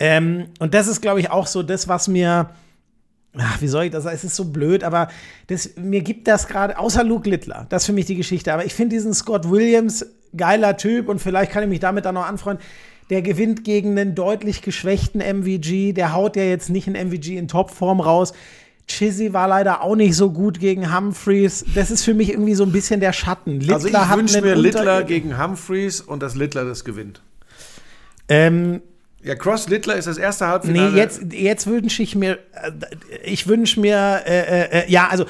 Ähm, und das ist, glaube ich, auch so das, was mir. Ach, wie soll ich das sagen? Es ist so blöd, aber das, mir gibt das gerade, außer Luke Littler, das ist für mich die Geschichte. Aber ich finde diesen Scott Williams geiler Typ und vielleicht kann ich mich damit dann noch anfreunden. Der gewinnt gegen einen deutlich geschwächten MVG. Der haut ja jetzt nicht einen MVG in Topform raus. Chizzy war leider auch nicht so gut gegen Humphreys. Das ist für mich irgendwie so ein bisschen der Schatten. Littler Also ich wünsche mir Littler gegen Humphreys und dass Littler das gewinnt. Ähm, Ja, Cross Littler ist das erste Nee, Halbfinale. jetzt, jetzt wünsche ich mir, äh, ich wünsche mir, äh, äh, äh, ja, also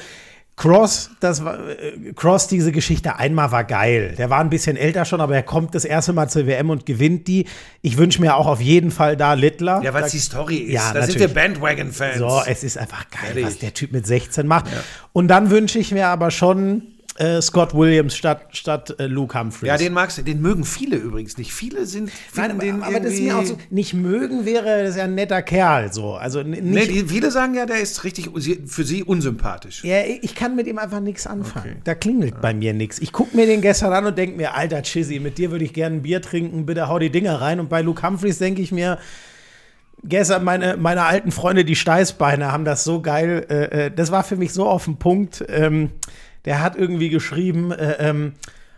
Cross, das war, äh, Cross, diese Geschichte einmal war geil. Der war ein bisschen älter schon, aber er kommt das erste Mal zur WM und gewinnt die. Ich wünsche mir auch auf jeden Fall da Littler. ja, weil es die Story ist. Ja, da sind natürlich. wir Bandwagon-Fans. so, es ist einfach geil, Fertig. was der Typ mit 16 macht. Und dann wünsche ich mir aber schon äh, Scott Williams statt, statt äh, Luke Humphreys. ja, den magst du. Den mögen viele übrigens nicht. Viele sind Nein, finden den aber, aber das ist mir auch so, nicht mögen wäre, das ist ja ein netter Kerl, so. Also n- Nee, nicht, die, viele sagen ja, der ist richtig für sie unsympathisch. Ja, ich kann mit ihm einfach nichts anfangen. Da klingelt bei mir nichts. Ich gucke mir den gestern an und denke mir, alter Chizzy, mit dir würde ich gerne ein Bier trinken, bitte hau die Dinger rein. Und bei Luke Humphreys denke ich mir, gestern meine, meine alten Freunde, die Steißbeine, haben das so geil, äh, äh, das war für mich so auf den Punkt. Ähm, der hat irgendwie geschrieben, äh, ähm,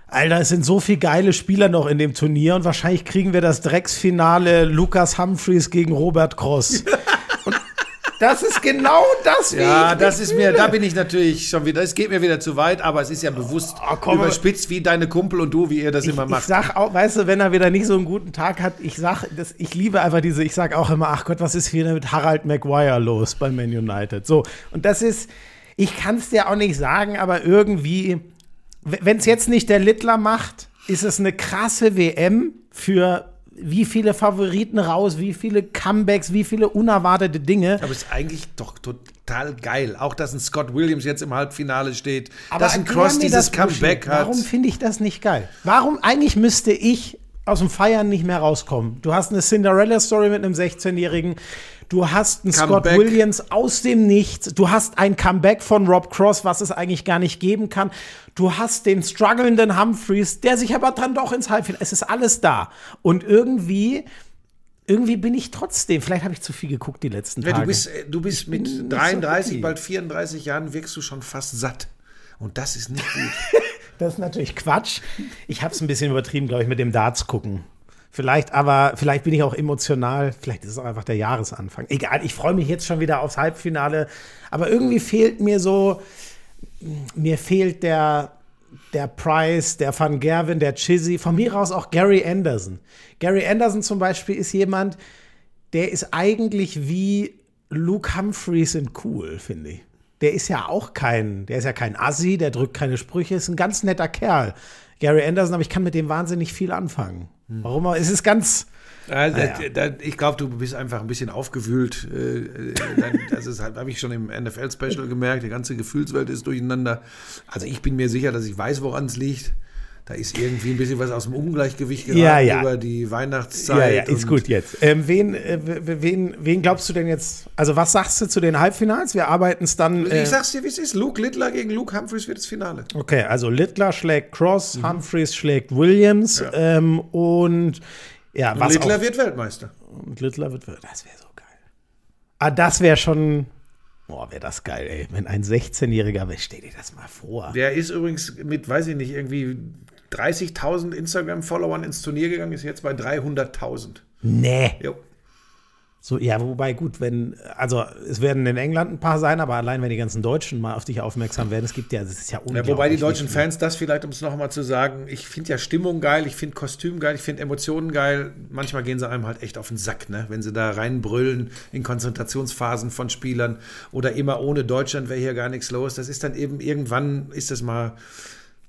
Alter, es sind so viele geile Spieler noch in dem Turnier und wahrscheinlich kriegen wir das Drecksfinale Lukas Humphreys gegen Robert Cross. das ist genau das, wie Ja, ich das ist mir, da bin ich natürlich schon wieder, es geht mir wieder zu weit, aber es ist ja bewusst Oh, komm, überspitzt, wie deine Kumpel und du, wie ihr das ich, immer ich macht. sag auch, weißt du, wenn er wieder nicht so einen guten Tag hat, ich sag, das, ich liebe einfach diese, ich sag auch immer, ach Gott, was ist hier mit Harald Maguire los bei Man United? So, und das ist, ich kann es dir auch nicht sagen, aber irgendwie, wenn es jetzt nicht der Littler macht, ist es eine krasse WM für wie viele Favoriten raus, wie viele Comebacks, wie viele unerwartete Dinge. aber es ist eigentlich doch total geil. Auch, dass ein Scott Williams jetzt im Halbfinale steht, Aber dass ein Cross dieses. Comeback hat. Warum finde ich das nicht geil? Warum eigentlich müsste ich aus dem Feiern nicht mehr rauskommen? Du hast eine Cinderella-Story mit einem 16-Jährigen. Du hast einen Scott. Williams aus dem Nichts. Du hast ein Comeback von Rob Cross, was es eigentlich gar nicht geben kann. Du hast den strugglenden Humphreys, der sich aber dann doch ins Halbfinale. Es ist alles da. Und irgendwie, irgendwie bin ich trotzdem. Vielleicht habe ich zu viel geguckt die letzten Tage. du bist, äh, du bist mit nicht so 33, happy. bald 34 Jahren wirkst du schon fast satt. Und das ist nicht gut. Das ist natürlich Quatsch. Ich habe es ein bisschen übertrieben, glaube ich, mit dem Darts gucken. Vielleicht, aber vielleicht bin ich auch emotional. Vielleicht ist es auch einfach der Jahresanfang. Egal, ich freue mich jetzt schon wieder aufs Halbfinale. Aber irgendwie fehlt mir so, mir fehlt der, der Price, der Van Gerwen, der Chizzy, von mir aus auch Gary Anderson. Gary Anderson zum Beispiel ist jemand, der ist eigentlich wie Luke Humphreys in cool, finde ich. Der ist ja auch kein, der ist ja kein Assi, der drückt keine Sprüche, ist ein ganz netter Kerl. Gary Anderson, aber ich kann mit dem wahnsinnig viel anfangen. Warum? auch? Es ist ganz, Also, Naja. da, ich glaube, du bist einfach ein bisschen aufgewühlt. Äh, äh, Das ist halt, habe ich schon im NFL-Special gemerkt. Die ganze Gefühlswelt ist durcheinander. Also ich bin mir sicher, dass ich weiß, woran es liegt. Da ist irgendwie ein bisschen was aus dem Ungleichgewicht geraten Ja, ja. über die Weihnachtszeit. Ja, ja, ist gut jetzt. Ähm, wen, äh, wen, wen glaubst du denn jetzt? Also, was sagst du zu den Halbfinals? Wir arbeiten es dann. Äh, Ich sag's dir, wie es ist. Luke Littler gegen Luke Humphreys wird das Finale. okay, also Littler schlägt Cross, Humphreys schlägt Williams ähm, und ja, was Littler auch, wird Weltmeister. und Littler wird. Das wäre so geil. Ah, das wäre schon. Boah, wäre das geil, ey. Wenn ein 16-Jähriger, stell dir das mal vor. Der ist übrigens mit, weiß ich nicht, irgendwie 30.000 Instagram-Followern ins Turnier gegangen, ist jetzt bei 300.000. Nee. Jo. So, ja, wobei gut, wenn, also es werden in England ein paar sein, aber allein wenn die ganzen Deutschen mal auf dich aufmerksam werden, es gibt ja, das ist ja Ja, unglaublich. wobei die deutschen Fans das vielleicht, um es nochmal zu sagen, ich finde ja Stimmung geil, ich finde Kostüm geil, ich finde Emotionen geil. Manchmal gehen sie einem halt echt auf den Sack, ne? wenn sie da reinbrüllen in Konzentrationsphasen von Spielern oder immer ohne Deutschland wäre hier gar nichts los. Das ist dann eben irgendwann, ist das mal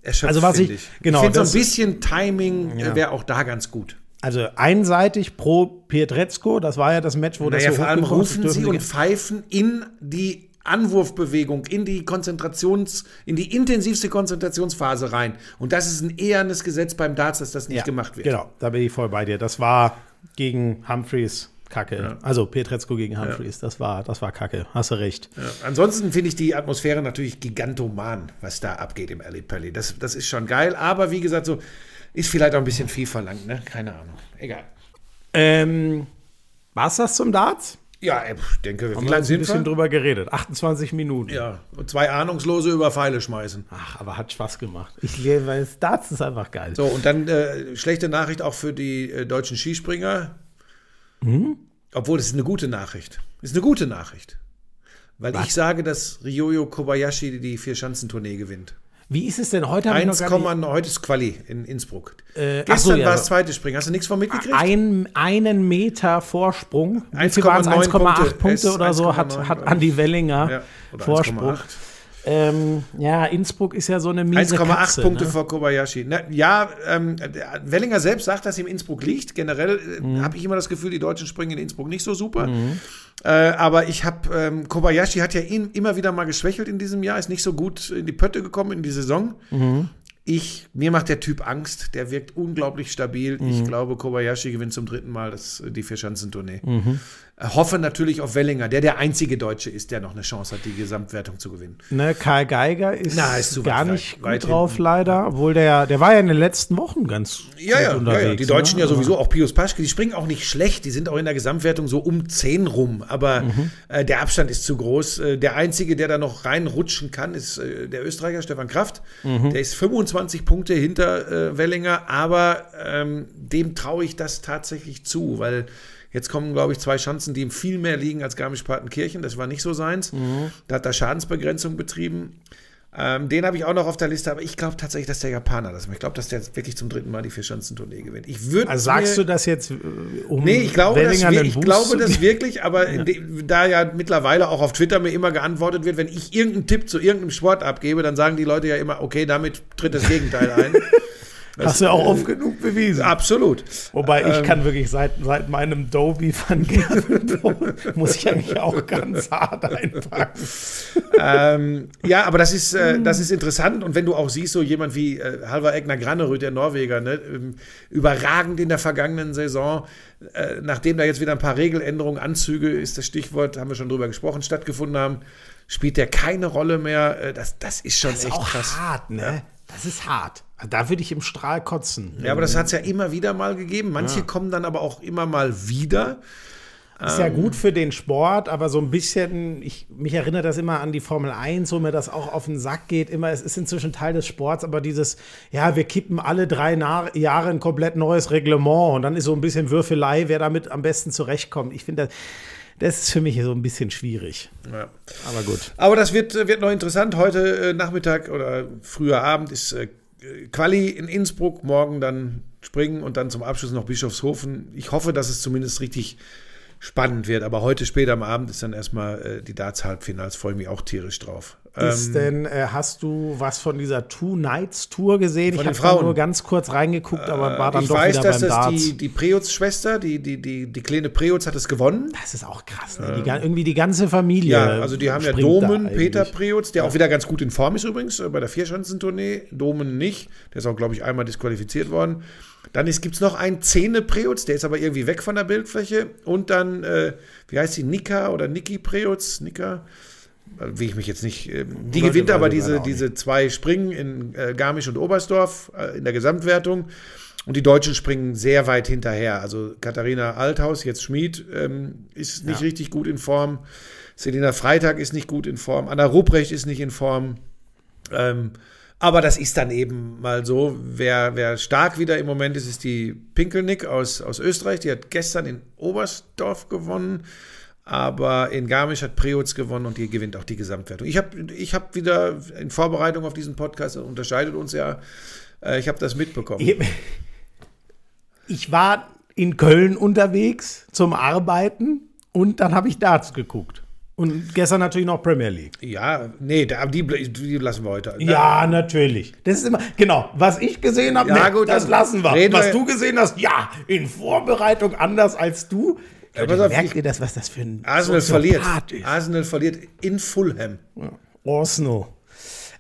erschöpft, Also was find ich- genau, ich finde so das- ein bisschen Timing Ja. äh, wäre auch da ganz gut. Also einseitig pro Pietrezco, das war ja das Match, wo das Naja, so vor allem rufen sie und pfeifen in die Anwurfbewegung, in die Konzentrations, in die intensivste Konzentrationsphase rein. Und das ist ein ehernes Gesetz beim Darts, dass das nicht ja, gemacht wird. Genau, da bin ich voll bei dir. Das war gegen Humphreys Kacke. Also Pietrezco gegen Humphreys, das war, das war Kacke. Hast du recht. Ja. Ansonsten finde ich die Atmosphäre natürlich gigantoman, was da abgeht im Ali Pally. Das, das ist schon geil, aber wie gesagt, so ist vielleicht auch ein bisschen viel verlangt, ne? Keine Ahnung. Egal. Ähm, war's das zum Darts? Ja, ich denke, wie Haben wir uns ein bisschen wir? drüber geredet. 28 Minuten. Ja, und zwei Ahnungslose über Pfeile schmeißen. Ach, aber hat Spaß gemacht. Ich liebe, weil Darts ist einfach geil. So, und dann äh, schlechte Nachricht auch für die äh, deutschen Skispringer. Mhm. Obwohl, es ist eine gute Nachricht. Ist eine gute Nachricht. Weil ich sage, dass Ryoyo Kobayashi die, Vier-Schanzentournee gewinnt. Wie ist es denn heute? hab ich noch 1, gar nicht- heute ist Quali in Innsbruck. Äh, Gestern so, ja, war das zweite Springen. Hast du nichts von mitgekriegt? Ein, einen Meter Vorsprung. Wie viel waren es? 1,9 1,8 Punkte. Punkte, oder so 1,9, hat, hat Andi Wellinger Ja, Vorsprung. 1,8. Ähm, ja, Innsbruck ist ja so eine miese 1,8 Katze, Punkte ne? vor Kobayashi. Na, ja, ähm, Wellinger selbst sagt, dass ihm Innsbruck liegt. Generell äh, Mhm. habe ich immer das Gefühl, die Deutschen springen in Innsbruck nicht so super. Äh, aber ich habe, ähm, Kobayashi hat ja ihn immer wieder mal geschwächelt in diesem Jahr, ist nicht so gut in die Pötte gekommen in die Saison. Mhm. Ich, mir macht der Typ Angst, der wirkt unglaublich stabil. Ich glaube, Kobayashi gewinnt zum dritten Mal das, die Vierschanzentournee. Äh, Hoffe natürlich auf Wellinger, der der einzige Deutsche ist, der noch eine Chance hat, die Gesamtwertung zu gewinnen. Ne, Karl Geiger ist, Na, ist zu gar weit- nicht weit gut drauf, hinten. leider. Obwohl der, der war ja in den letzten Wochen ganz Ja, gut ja, ja, unterwegs. ja, die Deutschen ne? ja sowieso, auch Pius Paschke, die springen auch nicht schlecht, die sind auch in der Gesamtwertung so um 10 rum, aber Mhm. äh, der Abstand ist zu groß. Äh, der Einzige, der da noch reinrutschen kann, ist äh, der Österreicher Stefan Kraft. Mhm. Der ist 25 Punkte hinter äh, Wellinger, aber ähm, dem traue ich das tatsächlich zu, weil jetzt kommen, glaube ich, zwei Chancen, die ihm viel mehr liegen als Garmisch-Partenkirchen. Das war nicht so seins. Mhm. Da hat er Schadensbegrenzung betrieben. Ähm, den habe ich auch noch auf der Liste, aber ich glaube tatsächlich, dass der Japaner das macht. Ich glaube, dass der wirklich zum dritten Mal die Vierschanzentournee gewinnt. Ich würde Also sagst du das jetzt, äh, um Nee, ich glaube, das, ich glaube das wirklich, aber de, da ja mittlerweile auch auf Twitter mir immer geantwortet wird, wenn ich irgendeinen Tipp zu irgendeinem Sport abgebe, dann sagen die Leute ja immer, okay, damit tritt das Gegenteil ein. Hast du auch oft genug bewiesen. Absolut. Wobei ich Ähm, kann wirklich seit, seit meinem Doby Gerven muss ich eigentlich auch ganz hart einpacken. ähm, ja, aber das ist, äh, das ist interessant. Und wenn du auch siehst, so jemand wie äh, Halvar Egner Granerud, der Norweger, ne, ähm, überragend in der vergangenen Saison, äh, nachdem da jetzt wieder ein paar Regeländerungen, Anzüge ist das Stichwort, haben wir schon drüber gesprochen, stattgefunden haben, spielt der keine Rolle mehr. Äh, das, das ist schon Das ist echt auch krass. hart, ne? Das ist hart. Da würde ich im Strahl kotzen. Ja, aber das hat es ja immer wieder mal gegeben. Manche kommen dann aber auch immer mal wieder. Ist ja gut für den Sport, aber so ein bisschen, ich, mich erinnert das immer an die Formel 1, wo mir das auch auf den Sack geht. Immer, es ist inzwischen Teil des Sports, aber dieses, ja, wir kippen alle drei Na Jahre ein komplett neues Reglement und dann ist so ein bisschen Würfelei, wer damit am besten zurechtkommt. Ich finde, das, das ist für mich so ein bisschen schwierig. Ja. Aber gut. Aber das wird, wird noch interessant. Heute äh, Nachmittag oder früher Abend ist äh, Quali in Innsbruck, morgen dann springen und dann zum Abschluss noch Bischofshofen. Ich hoffe, dass es zumindest richtig spannend wird. Aber heute spät am Abend ist dann erstmal äh, die Darts-Halbfinals, freue ich mich auch tierisch drauf. Ist Ähm, denn, äh, hast du was von dieser Two Nights Tour gesehen? Von ich habe nur ganz kurz reingeguckt, aber war dann ich doch weiß, wieder dass beim das Darts. die, die Preutz-Schwester, die, die, die, die kleine Preutz hat es gewonnen. das ist auch krass, ne? die, ga- irgendwie die ganze Familie. Ja, also die haben ja Domen. Peter Preutz, der auch wieder ganz gut in Form ist übrigens äh, bei der Vierschanzentournee. Domen nicht. Der ist auch, glaube ich, einmal disqualifiziert worden. Dann gibt es noch einen Zähne Preutz, der ist aber irgendwie weg von der Bildfläche. Und dann, äh, wie heißt die, Nika oder Niki Preutz? Nika? Äh, Wie ich mich jetzt nicht. Äh, die gewinnt aber diese, diese zwei Springen in äh, Garmisch und Oberstdorf äh, in der Gesamtwertung. Und die Deutschen springen sehr weit hinterher. Also Katharina Althaus, jetzt Schmid, ähm, ist nicht richtig gut in Form. Selina Freitag ist nicht gut in Form. Anna Ruprecht ist nicht in Form. Ähm, aber das ist dann eben mal so. Wer, wer stark wieder im Moment ist, ist die Pinkelnick aus, aus Österreich. Die hat gestern in Oberstdorf gewonnen. Aber in Garmisch hat Preutz gewonnen und die gewinnt auch die Gesamtwertung. Ich habe ich hab wieder in Vorbereitung auf diesen Podcast, das unterscheidet uns ja, äh, ich habe das mitbekommen. Ich- war in Köln unterwegs zum Arbeiten und dann habe ich Darts geguckt. Und gestern natürlich noch Premier League. Ja, nee, die, die lassen wir heute. Ja, natürlich. Das ist immer, genau, was ich gesehen habe, Ja, nee, gut, das lassen wir. Was du gesehen hast, ja, in Vorbereitung anders als du. Ja, Leute, auf, merkt ihr das, was das für ein Arsenal verliert. ist? Arsenal verliert in Fulham. Arsenal.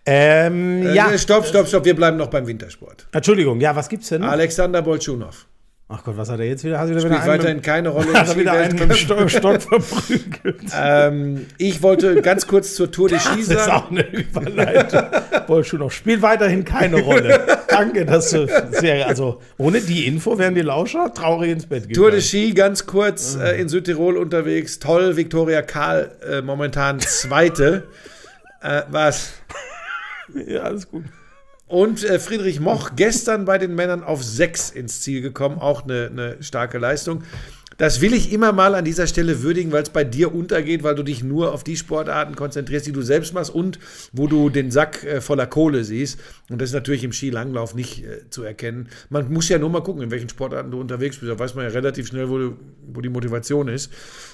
Ähm, ja, Äh, stopp, stopp, stopp, wir bleiben noch beim Wintersport. Entschuldigung, ja, was gibt's denn? noch? Alexander Bolschunow Ach Gott, was hat er jetzt wieder? Hast du wieder spielt einen weiterhin keine Rolle hat er wieder einen mit. Stock, Stock verprügelt. ähm, Ich wollte ganz kurz zur Tour de Ski Das ist sagen. auch eine Überleitung. Bolschunow spielt weiterhin keine Rolle. Danke, dass du sehr, also ohne die Info wären die Lauscher traurig ins Bett gegangen. Tour de Ski, ganz kurz äh, in Südtirol unterwegs. Toll, Viktoria Karl äh, momentan Zweite. äh, was? Ja, alles gut. Und äh, Friedrich Moch gestern bei den Männern auf sechs ins Ziel gekommen. Auch eine, eine starke Leistung. Das will ich immer mal an dieser Stelle würdigen, weil es bei dir untergeht, weil du dich nur auf die Sportarten konzentrierst, die du selbst machst und wo du den Sack äh, voller Kohle siehst. Und das ist natürlich im Skilanglauf nicht äh, zu erkennen. Man muss ja nur mal gucken, in welchen Sportarten du unterwegs bist. Da weiß man ja relativ schnell, wo, du, wo die Motivation ist.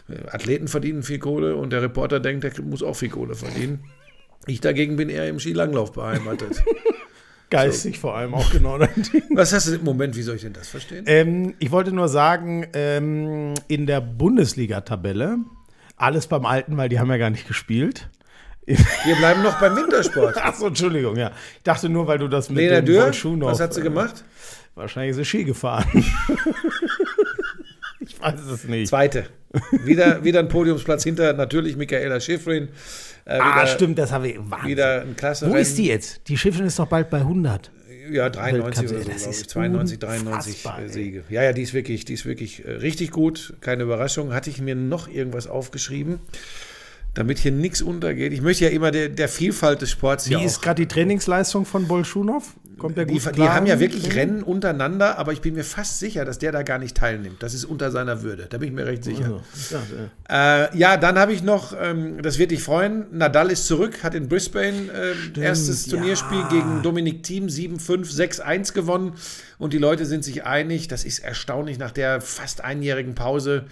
Äh, Athleten verdienen viel Kohle und der Reporter denkt, der muss auch viel Kohle verdienen. Ich dagegen bin eher im Skilanglauf beheimatet. Geistig vor allem auch genau. Was hast du im Moment, wie soll ich denn das verstehen? Ähm, ich wollte nur sagen, ähm, in der Bundesliga-Tabelle, alles beim Alten, weil die haben ja gar nicht gespielt. Wir bleiben noch beim Wintersport. Achso, Entschuldigung, ja. Ich dachte nur, weil du das mit Lena dem Dürr, Bolschunow, was hat sie äh, gemacht? Wahrscheinlich ist sie Ski gefahren. weiß es nicht. Zweite. Wieder, wieder ein Podiumsplatz hinter natürlich Michaela Schifrin. Äh, ah, wieder, stimmt, das habe ich. Wahnsinn. Wieder ein klasse Wo ist die jetzt? Die Schiffin ist doch bald bei 100. Ja, 93 oder so, glaube ich. 92, 93 unfassbar, äh. Siege. Ja, ja, die ist wirklich, die ist wirklich äh, richtig gut. Keine Überraschung. Hatte ich mir noch irgendwas aufgeschrieben, damit hier nichts untergeht. Ich möchte ja immer der, der Vielfalt des Sports Wie hier ist auch gerade die Trainingsleistung von Bolschunow? Kommt der Die, gut die klar? haben ja wirklich Rennen untereinander, aber ich bin mir fast sicher, dass der da gar nicht teilnimmt. Das ist unter seiner Würde. Da bin ich mir recht sicher. Also, ja, äh, Äh, ja, dann habe ich noch, ähm, das wird dich freuen, Nadal ist zurück, hat in Brisbane ähm, erstes ja. Turnierspiel gegen Dominik Thiem 7-5, 6-1 gewonnen. Und die Leute sind sich einig, das ist erstaunlich nach der fast einjährigen Pause,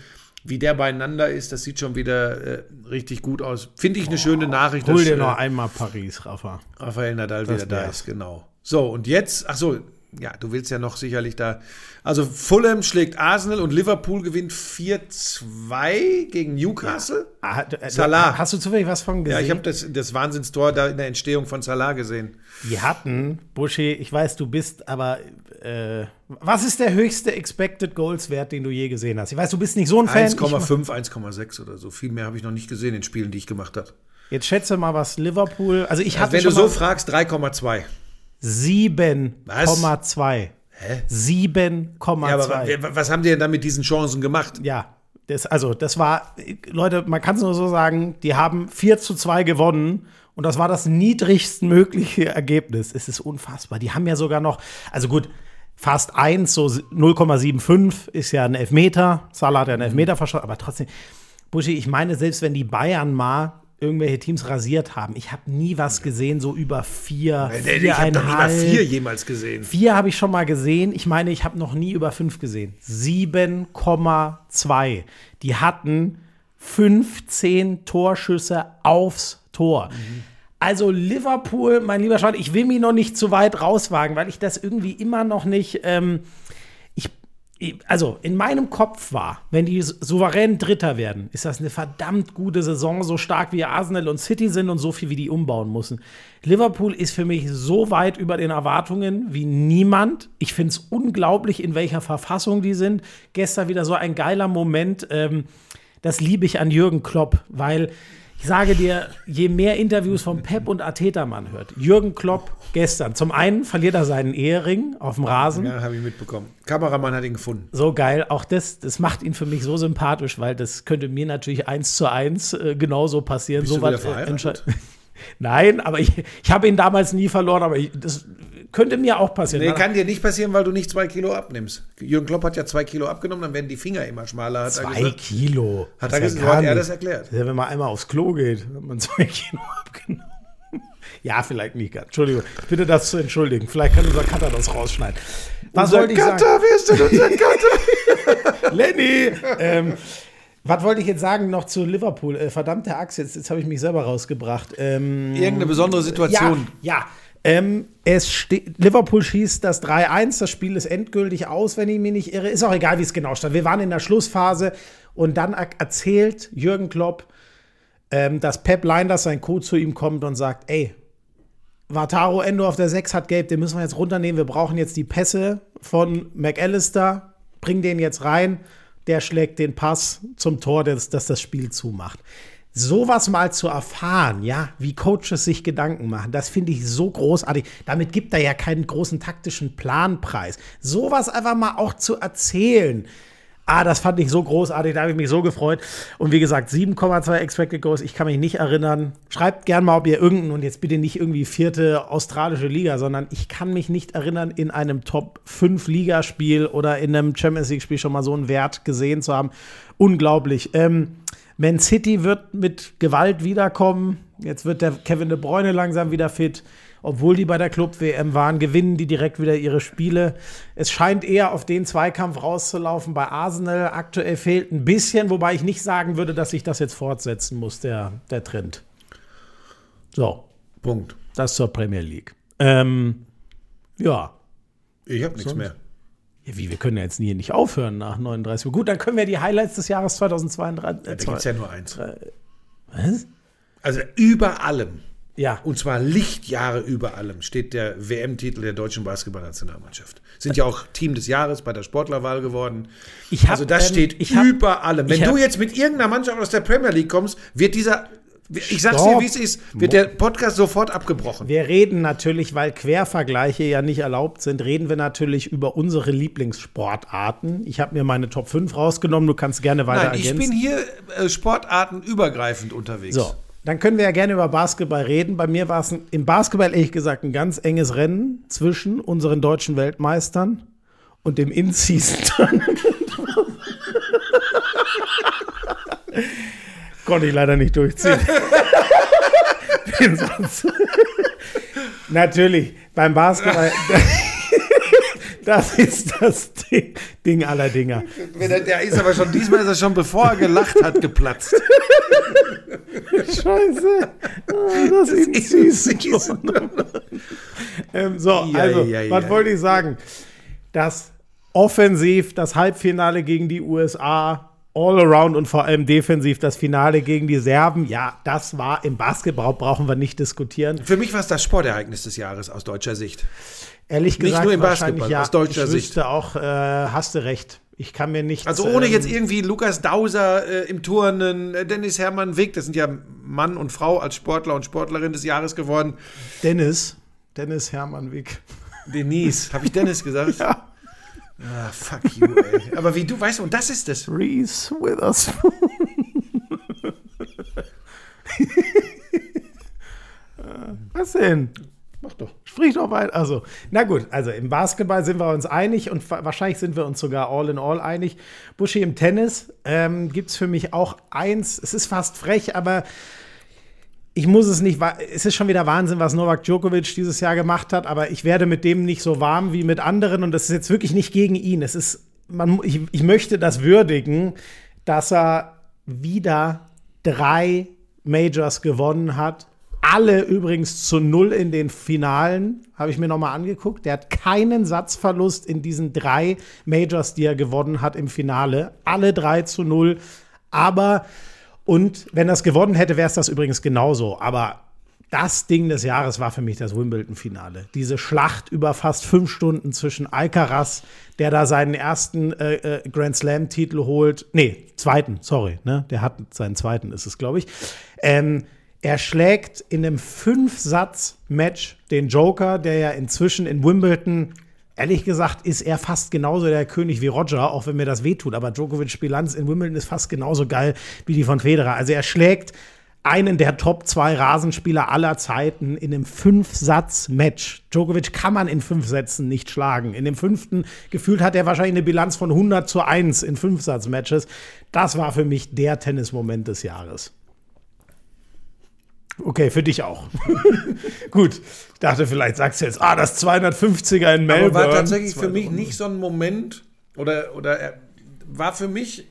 wie der beieinander ist. Das sieht schon wieder äh, richtig gut aus. Finde ich eine schöne Nachricht, Hol dir äh, noch einmal Paris, Rafa. Rafael Nadal wieder da ist, genau. So, und jetzt, ach so, ja, du willst ja noch sicherlich da. Also Fulham schlägt Arsenal und Liverpool gewinnt 4-2 gegen Newcastle. Ah, d- äh, Salah. Hast du zufällig was von gesehen? Ja, ich habe das, das Wahnsinnstor da in der Entstehung von Salah gesehen. Die hatten, Buschi, ich weiß, du bist, aber äh, was ist der höchste Expected Goals Wert, den du je gesehen hast? Ich weiß, du bist nicht so ein Fan. Ich, 1,5, 1,6 oder so. Viel mehr habe ich noch nicht gesehen in Spielen, die ich gemacht habe. jetzt schätze mal, was Liverpool. Also ich Also hatte wenn du so fragst, 3,2. 7,2. Hä? 7,2. Ja, aber wa- was haben die denn da mit diesen Chancen gemacht? Ja, das, also das war, Leute, man kann es nur so sagen, die haben 4 zu 2 gewonnen und das war das niedrigst mögliche Ergebnis. Es ist unfassbar. Die haben ja sogar noch, also gut, fast 1, so 0,75 ist ja ein Elfmeter. Salah hat ja einen Elfmeter verschossen, aber trotzdem, Buschi, ich meine, selbst wenn die Bayern mal irgendwelche Teams rasiert haben. Ich habe nie was gesehen, so über vier, Ich habe doch über viereinhalb. vier jemals gesehen. Vier habe ich schon mal gesehen. Ich meine, ich habe noch nie über fünf gesehen. 7,2. Die hatten 15 Torschüsse aufs Tor. Also Liverpool, mein lieber Schwan, ich will mich noch nicht zu weit rauswagen, weil ich das irgendwie immer noch nicht. Ähm, ich, also in meinem Kopf war, wenn die souverän Dritter werden, ist das eine verdammt gute Saison, so stark wie Arsenal und City sind und so viel wie die umbauen müssen. Liverpool ist für mich so weit über den Erwartungen wie niemand. Ich finde es unglaublich, in welcher Verfassung die sind. Gestern wieder so ein geiler Moment. Ähm, das liebe ich an Jürgen Klopp, weil ich sage dir, je mehr Interviews von Pep und Arteta man hört, Jürgen Klopp gestern, zum einen verliert er seinen Ehering auf dem Rasen. Ja, habe ich mitbekommen. Kameramann hat ihn gefunden. So geil. Auch das, das macht ihn für mich so sympathisch, weil das könnte mir natürlich eins zu eins äh, genauso passieren. Bist so du was, äh, Nein, aber ich, ich habe ihn damals nie verloren, aber ich, das könnte mir auch passieren. Nee, kann dir nicht passieren, weil du nicht zwei Kilo abnimmst. Jürgen Klopp hat ja zwei Kilo abgenommen, dann werden die Finger immer schmaler. Hat Zwei gesagt. Kilo. Hat Das er gesagt, hat er das erklärt? Ja, wenn man einmal aufs Klo geht, hat man zwei Kilo abgenommen. Ja, vielleicht nicht ganz. Entschuldigung. Bitte das zu entschuldigen. Vielleicht kann unser Cutter das rausschneiden. Was Unser wollte ich sagen? Cutter, wer ist denn unser Cutter? Lenny! ähm, was wollte ich jetzt sagen noch zu Liverpool? Äh, verdammte Axt, jetzt, jetzt habe ich mich selber rausgebracht. Ähm, Irgendeine besondere ja, Situation. ja. Ähm, es Liverpool schießt das 3-1, das Spiel ist endgültig aus, wenn ich mich nicht irre. Ist auch egal, wie es genau stand. Wir waren in der Schlussphase und dann er- erzählt Jürgen Klopp, ähm, dass Pep Leinders, sein Co. zu ihm kommt und sagt, ey, Vataro Endo auf der 6 hat gelb, den müssen wir jetzt runternehmen. Wir brauchen jetzt die Pässe von McAllister. Bring den jetzt rein. Der schlägt den Pass zum Tor, das, das das Spiel zumacht. Sowas mal zu erfahren, ja, wie Coaches sich Gedanken machen, das finde ich so großartig. Damit gibt er ja keinen großen taktischen Planpreis. Sowas einfach mal auch zu erzählen. Ah, das fand ich so großartig, da habe ich mich so gefreut. Und wie gesagt, 7,2 Expected Goals, ich kann mich nicht erinnern. Schreibt gern mal, ob ihr irgendeinen, und jetzt bitte nicht irgendwie vierte australische Liga, sondern ich kann mich nicht erinnern, in einem Top 5 Ligaspiel oder in einem Champions League-Spiel schon mal so einen Wert gesehen zu haben. Unglaublich. Ähm, Man City wird mit Gewalt wiederkommen. Jetzt wird der Kevin De Bruyne langsam wieder fit. Obwohl die bei der Club-WM waren, gewinnen die direkt wieder ihre Spiele. Es scheint eher auf den Zweikampf rauszulaufen. Bei Arsenal aktuell fehlt ein bisschen, wobei ich nicht sagen würde, dass sich das jetzt fortsetzen muss, der, der Trend. So, Punkt. das zur Premier League. Ähm, ja. Ich habe nichts mehr. Ja, Wie, wir können ja jetzt nie nicht aufhören nach 39. Gut, dann können wir die Highlights des Jahres 2022. Da gibt es ja nur eins. Was? Also über allem, Ja. und zwar Lichtjahre über allem, steht der WM-Titel der deutschen Basketballnationalmannschaft. Sind ja auch Team des Jahres bei der Sportlerwahl geworden. Ich hab, also das ähm, steht ich hab- über allem. Wenn ich hab- du jetzt mit irgendeiner Mannschaft aus der Premier League kommst, wird dieser, ich sag's dir, Stopp. wie es ist, wird der Podcast sofort abgebrochen. Wir reden natürlich, weil Quervergleiche ja nicht erlaubt sind, reden wir natürlich über unsere Lieblingssportarten. Ich habe mir meine Top 5 rausgenommen, du kannst gerne weiter Nein, ich ergänzen. bin hier äh, sportartenübergreifend unterwegs. so, dann können wir ja gerne über Basketball reden. Bei mir war es im Basketball ehrlich gesagt ein ganz enges Rennen zwischen unseren deutschen Weltmeistern und dem In-Season-Tournament. Konnte ich leider nicht durchziehen. Natürlich, beim Basketball, das ist das Ding, Ding aller Dinger. Wenn er, der ist aber schon, diesmal ist er schon, bevor er gelacht hat, geplatzt. Scheiße. Ah, das In-Season. ähm, so, Ja, also, ja, ja, was wollte ich sagen? Das offensiv, das Halbfinale gegen die USA, all around und vor allem defensiv das Finale gegen die Serben. Ja, das war im Basketball, brauchen wir nicht diskutieren. Für mich war es das Sportereignis des Jahres aus deutscher Sicht. Ehrlich Nicht gesagt, nur im Basketball, ja. aus deutscher ich Sicht. auch, äh, hast du recht. Ich kann mir nicht. Also ohne ähm, jetzt irgendwie Lukas Dauser äh, im Turnen, äh, Dennis Hermann Wick, das sind ja Mann und Frau als Sportler und Sportlerin des Jahres geworden. Dennis, Dennis Hermann Wick. Denise, habe ich Dennis gesagt? Ja. Ah, fuck you, ey. Aber wie du weißt, und das ist es. Reese Witherspoon. Was denn? Sprich doch weiter. Also, na gut, also im Basketball sind wir uns einig und wa- wahrscheinlich sind wir uns sogar all in all einig. Buschi im Tennis ähm, gibt es für mich auch eins, es ist fast frech, aber ich muss es nicht, es ist schon wieder Wahnsinn, was Novak Djokovic dieses Jahr gemacht hat, aber ich werde mit dem nicht so warm wie mit anderen und das ist jetzt wirklich nicht gegen ihn. Es ist, man, ich, ich möchte das würdigen, dass er wieder drei Majors gewonnen hat. Alle übrigens zu null in den Finalen, habe ich mir nochmal angeguckt. Der hat keinen Satzverlust in diesen drei Majors, die er gewonnen hat im Finale. Alle drei zu null. Aber, und wenn es gewonnen hätte, wäre es das übrigens genauso. Aber das Ding des Jahres war für mich das Wimbledon-Finale. Diese Schlacht über fast fünf Stunden zwischen Alcaraz, der da seinen ersten äh, äh, Grand Slam-Titel holt. Nee, zweiten, sorry, ne? Der hat seinen zweiten, ist es, glaube ich. Ähm, er schlägt in einem Fünf-Satz-Match den Joker, der ja inzwischen in Wimbledon, ehrlich gesagt, ist er fast genauso der König wie Roger, auch wenn mir das wehtut. Aber Djokovic Bilanz in Wimbledon ist fast genauso geil wie die von Federer. Also er schlägt einen der Top zwei Rasenspieler aller Zeiten in einem Fünf-Satz-Match. Djokovic kann man in fünf Sätzen nicht schlagen. In dem fünften gefühlt hat er wahrscheinlich eine Bilanz von 100 zu 1 in Fünf-Satz-Matches. Das war für mich der Tennismoment des Jahres. Okay, für dich auch. Gut, ich dachte, vielleicht sagst du jetzt, ah, das 250er in Melbourne. Aber war tatsächlich für mich nicht so ein Moment oder, oder er war für mich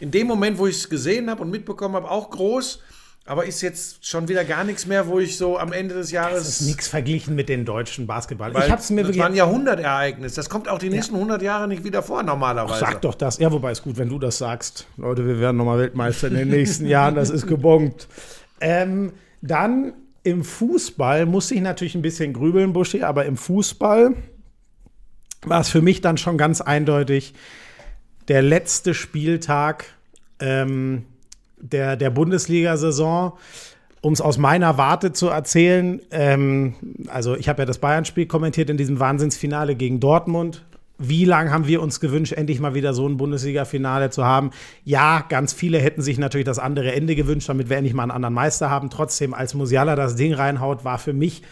in dem Moment, wo ich es gesehen habe und mitbekommen habe, auch groß, aber ist jetzt schon wieder gar nichts mehr, wo ich so am Ende des Jahres. Das ist nichts verglichen mit den deutschen Basketball. weil Ich hab's mir das war ein Jahrhundertereignis. Das kommt auch die nächsten 100 Jahre nicht wieder vor, normalerweise. Sag doch das. Ja, wobei ist gut, wenn du das sagst. Leute, wir werden nochmal Weltmeister in den nächsten Jahren. Das ist gebongt. Ähm, dann im Fußball musste ich natürlich ein bisschen grübeln, Buschi, aber im Fußball war es für mich dann schon ganz eindeutig der letzte Spieltag ähm, der, der Bundesliga-Saison. Um es aus meiner Warte zu erzählen, ähm, also ich habe ja das Bayern-Spiel kommentiert in diesem Wahnsinnsfinale gegen Dortmund. Wie lange haben wir uns gewünscht, endlich mal wieder so ein Bundesliga-Finale zu haben? Ja, ganz viele hätten sich natürlich das andere Ende gewünscht, damit wir endlich mal einen anderen Meister haben. Trotzdem, als Musiala das Ding reinhaut, war für mich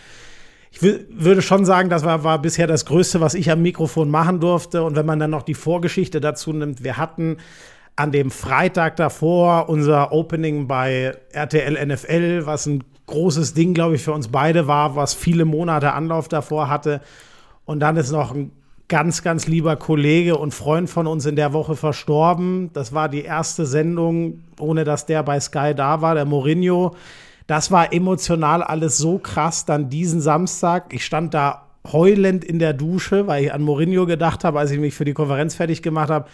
ich wü- würde schon sagen, das war, war bisher das Größte, was ich am Mikrofon machen durfte. Und wenn man dann noch die Vorgeschichte dazu nimmt, wir hatten an dem Freitag davor unser Opening bei RTL NFL, was ein großes Ding, glaube ich, für uns beide war, was viele Monate Anlauf davor hatte. Und dann ist noch ein ganz, ganz lieber Kollege und Freund von uns in der Woche verstorben. Das war die erste Sendung, ohne dass der bei Sky da war, der Mourinho. Das war emotional alles so krass. Dann diesen Samstag, ich stand da heulend in der Dusche, weil ich an Mourinho gedacht habe, als ich mich für die Konferenz fertig gemacht habe.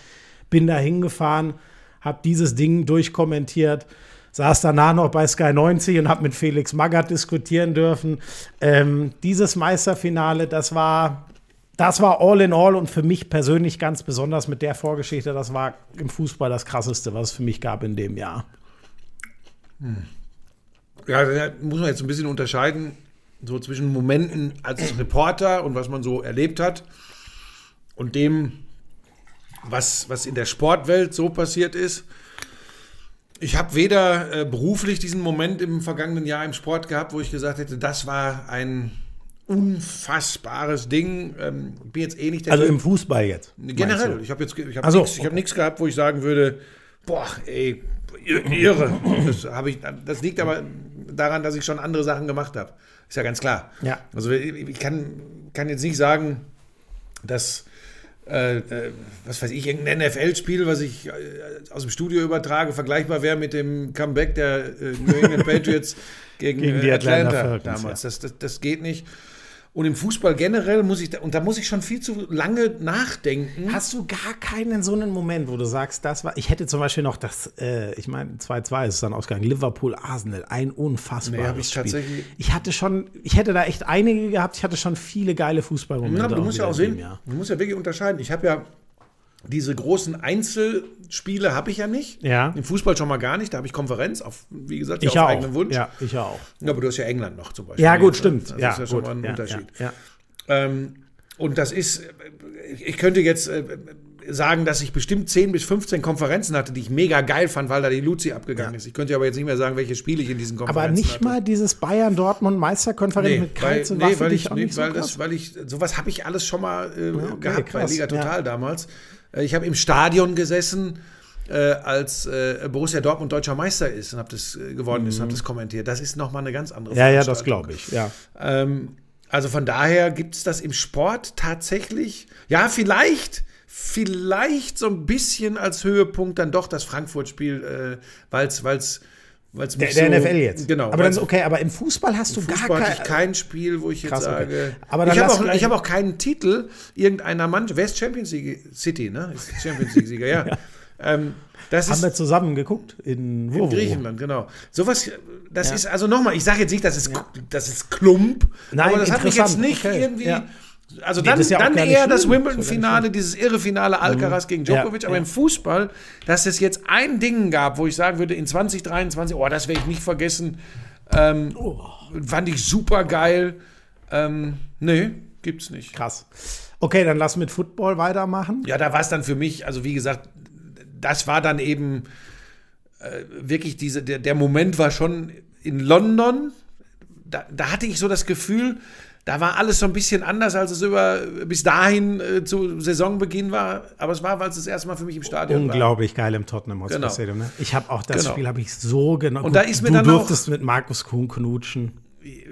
Bin da hingefahren, habe dieses Ding durchkommentiert, saß danach noch bei Sky 90 und habe mit Felix Magath diskutieren dürfen. Ähm, dieses Meisterfinale, das war, das war all in all und für mich persönlich ganz besonders mit der Vorgeschichte, das war im Fußball das krasseste, was es für mich gab in dem Jahr. Ja, da muss man jetzt ein bisschen unterscheiden, so zwischen Momenten als Reporter und was man so erlebt hat und dem, was, was in der Sportwelt so passiert ist. Ich habe weder äh, beruflich diesen Moment im vergangenen Jahr im Sport gehabt, wo ich gesagt hätte, das war ein unfassbares Ding. Ähm, bin jetzt eh nicht der Also Typ- im Fußball jetzt. Generell. Ich habe jetzt ich hab so, nichts hab nix gehabt, wo ich sagen würde, boah, ey, irre. Das, hab ich, das liegt aber daran, dass ich schon andere Sachen gemacht habe. Ist ja ganz klar. Ja. Also ich kann, kann jetzt nicht sagen, dass, äh, äh, was weiß ich, irgendein NFL-Spiel, was ich äh, aus dem Studio übertrage, vergleichbar wäre mit dem Comeback der äh, New England Patriots gegen, Gegen die äh, Atlanta Atlanta, damals. Das, das, das geht nicht. Und im Fußball generell muss ich, da, und da muss ich schon viel zu lange nachdenken. Hast du gar keinen so einen Moment, wo du sagst, das war. Ich hätte zum Beispiel noch das, äh, ich meine, 2-2 ist es dann ausgegangen. Liverpool-Arsenal, ein unfassbares Nee, ich Spiel. tatsächlich- Ich hatte schon, ich hätte da echt einige gehabt. Ich hatte schon viele geile Fußballmomente. Ja, du musst ja auch sehen, Jahr. du musst ja wirklich unterscheiden. Ich habe ja diese großen Einzelspiele habe ich ja nicht. Ja. Im Fußball schon mal gar nicht. Da habe ich Konferenz, auf, wie gesagt, Ich auf ja eigenen auch. Wunsch. Ja, ich ja auch. Ja, aber du hast ja England noch zum Beispiel. Ja, gut, stimmt. Das ja, ist ja schon gut. mal ein ja, Unterschied. Ja, ja. Ähm, und das ist, äh, ich könnte jetzt äh, sagen, dass ich bestimmt 10 bis 15 Konferenzen hatte, die ich mega geil fand, weil da die Luzi abgegangen ist. Ich könnte aber jetzt nicht mehr sagen, welche Spiele ich in diesen Konferenzen Aber nicht hatte. mal dieses Bayern-Dortmund-Meisterkonferenz Nee, mit Kreiz und nee, war für weil dich ich, auch nee, nicht so weil, krass? das, weil ich, sowas habe ich alles schon mal äh, okay, gehabt bei krass, Liga ja. Total damals. Äh, Ich habe im Stadion gesessen äh, als äh, Borussia Dortmund deutscher Meister ist und habe das äh, geworden ist, habe das kommentiert. Das ist nochmal eine ganz andere Mhm. Ja, ja, das glaube ich. Ja. Ähm, also von daher gibt es das im Sport tatsächlich. Ja, vielleicht, vielleicht so ein bisschen als Höhepunkt dann doch das Frankfurt-Spiel, äh, weil es, weil es, weil es Der, der NFL jetzt. Genau. Aber dann weil's- okay, aber im Fußball hast du Fußball gar kein. kein Spiel, wo ich jetzt Krass, okay. sage. Aber ich habe auch, ich hab auch keinen Titel irgendeiner Mannschaft. Wer ist Champions League City, ne? Ist Champions League-Sieger, ja. Ähm, das Haben ist wir zusammen geguckt in, in Griechenland, genau. Sowas, das Ja. ist, also nochmal, ich sage jetzt nicht, das ist, das ist Klump, Nein, aber das hat mich jetzt nicht okay, irgendwie. Also Nee, dann, ja dann eher das. Wimbledon-Finale, dieses irre Finale Alcaraz gegen Djokovic, Ja, aber ja. im Fußball, dass es jetzt ein Ding gab, wo ich sagen würde, in 2023, oh, das werde ich nicht vergessen, ähm, Oh. fand ich super geil. Ähm, nee, gibt's nicht. Krass. Okay, dann lass mit Football weitermachen. Ja, da war es dann für mich, also wie gesagt, das war dann eben äh, wirklich diese, der, der Moment war schon in London. Da, da hatte ich so das Gefühl, da war alles so ein bisschen anders, als es über bis dahin äh, zu Saisonbeginn war. Aber es war, weil es das erste Mal für mich im Stadion war. Unglaublich geil im Tottenham Hotspur Genau. Stadium. Ne? Ich habe auch das Genau. Spiel habe ich so genau. Und da ist mir du dann durftest mit Markus Kuhn knutschen.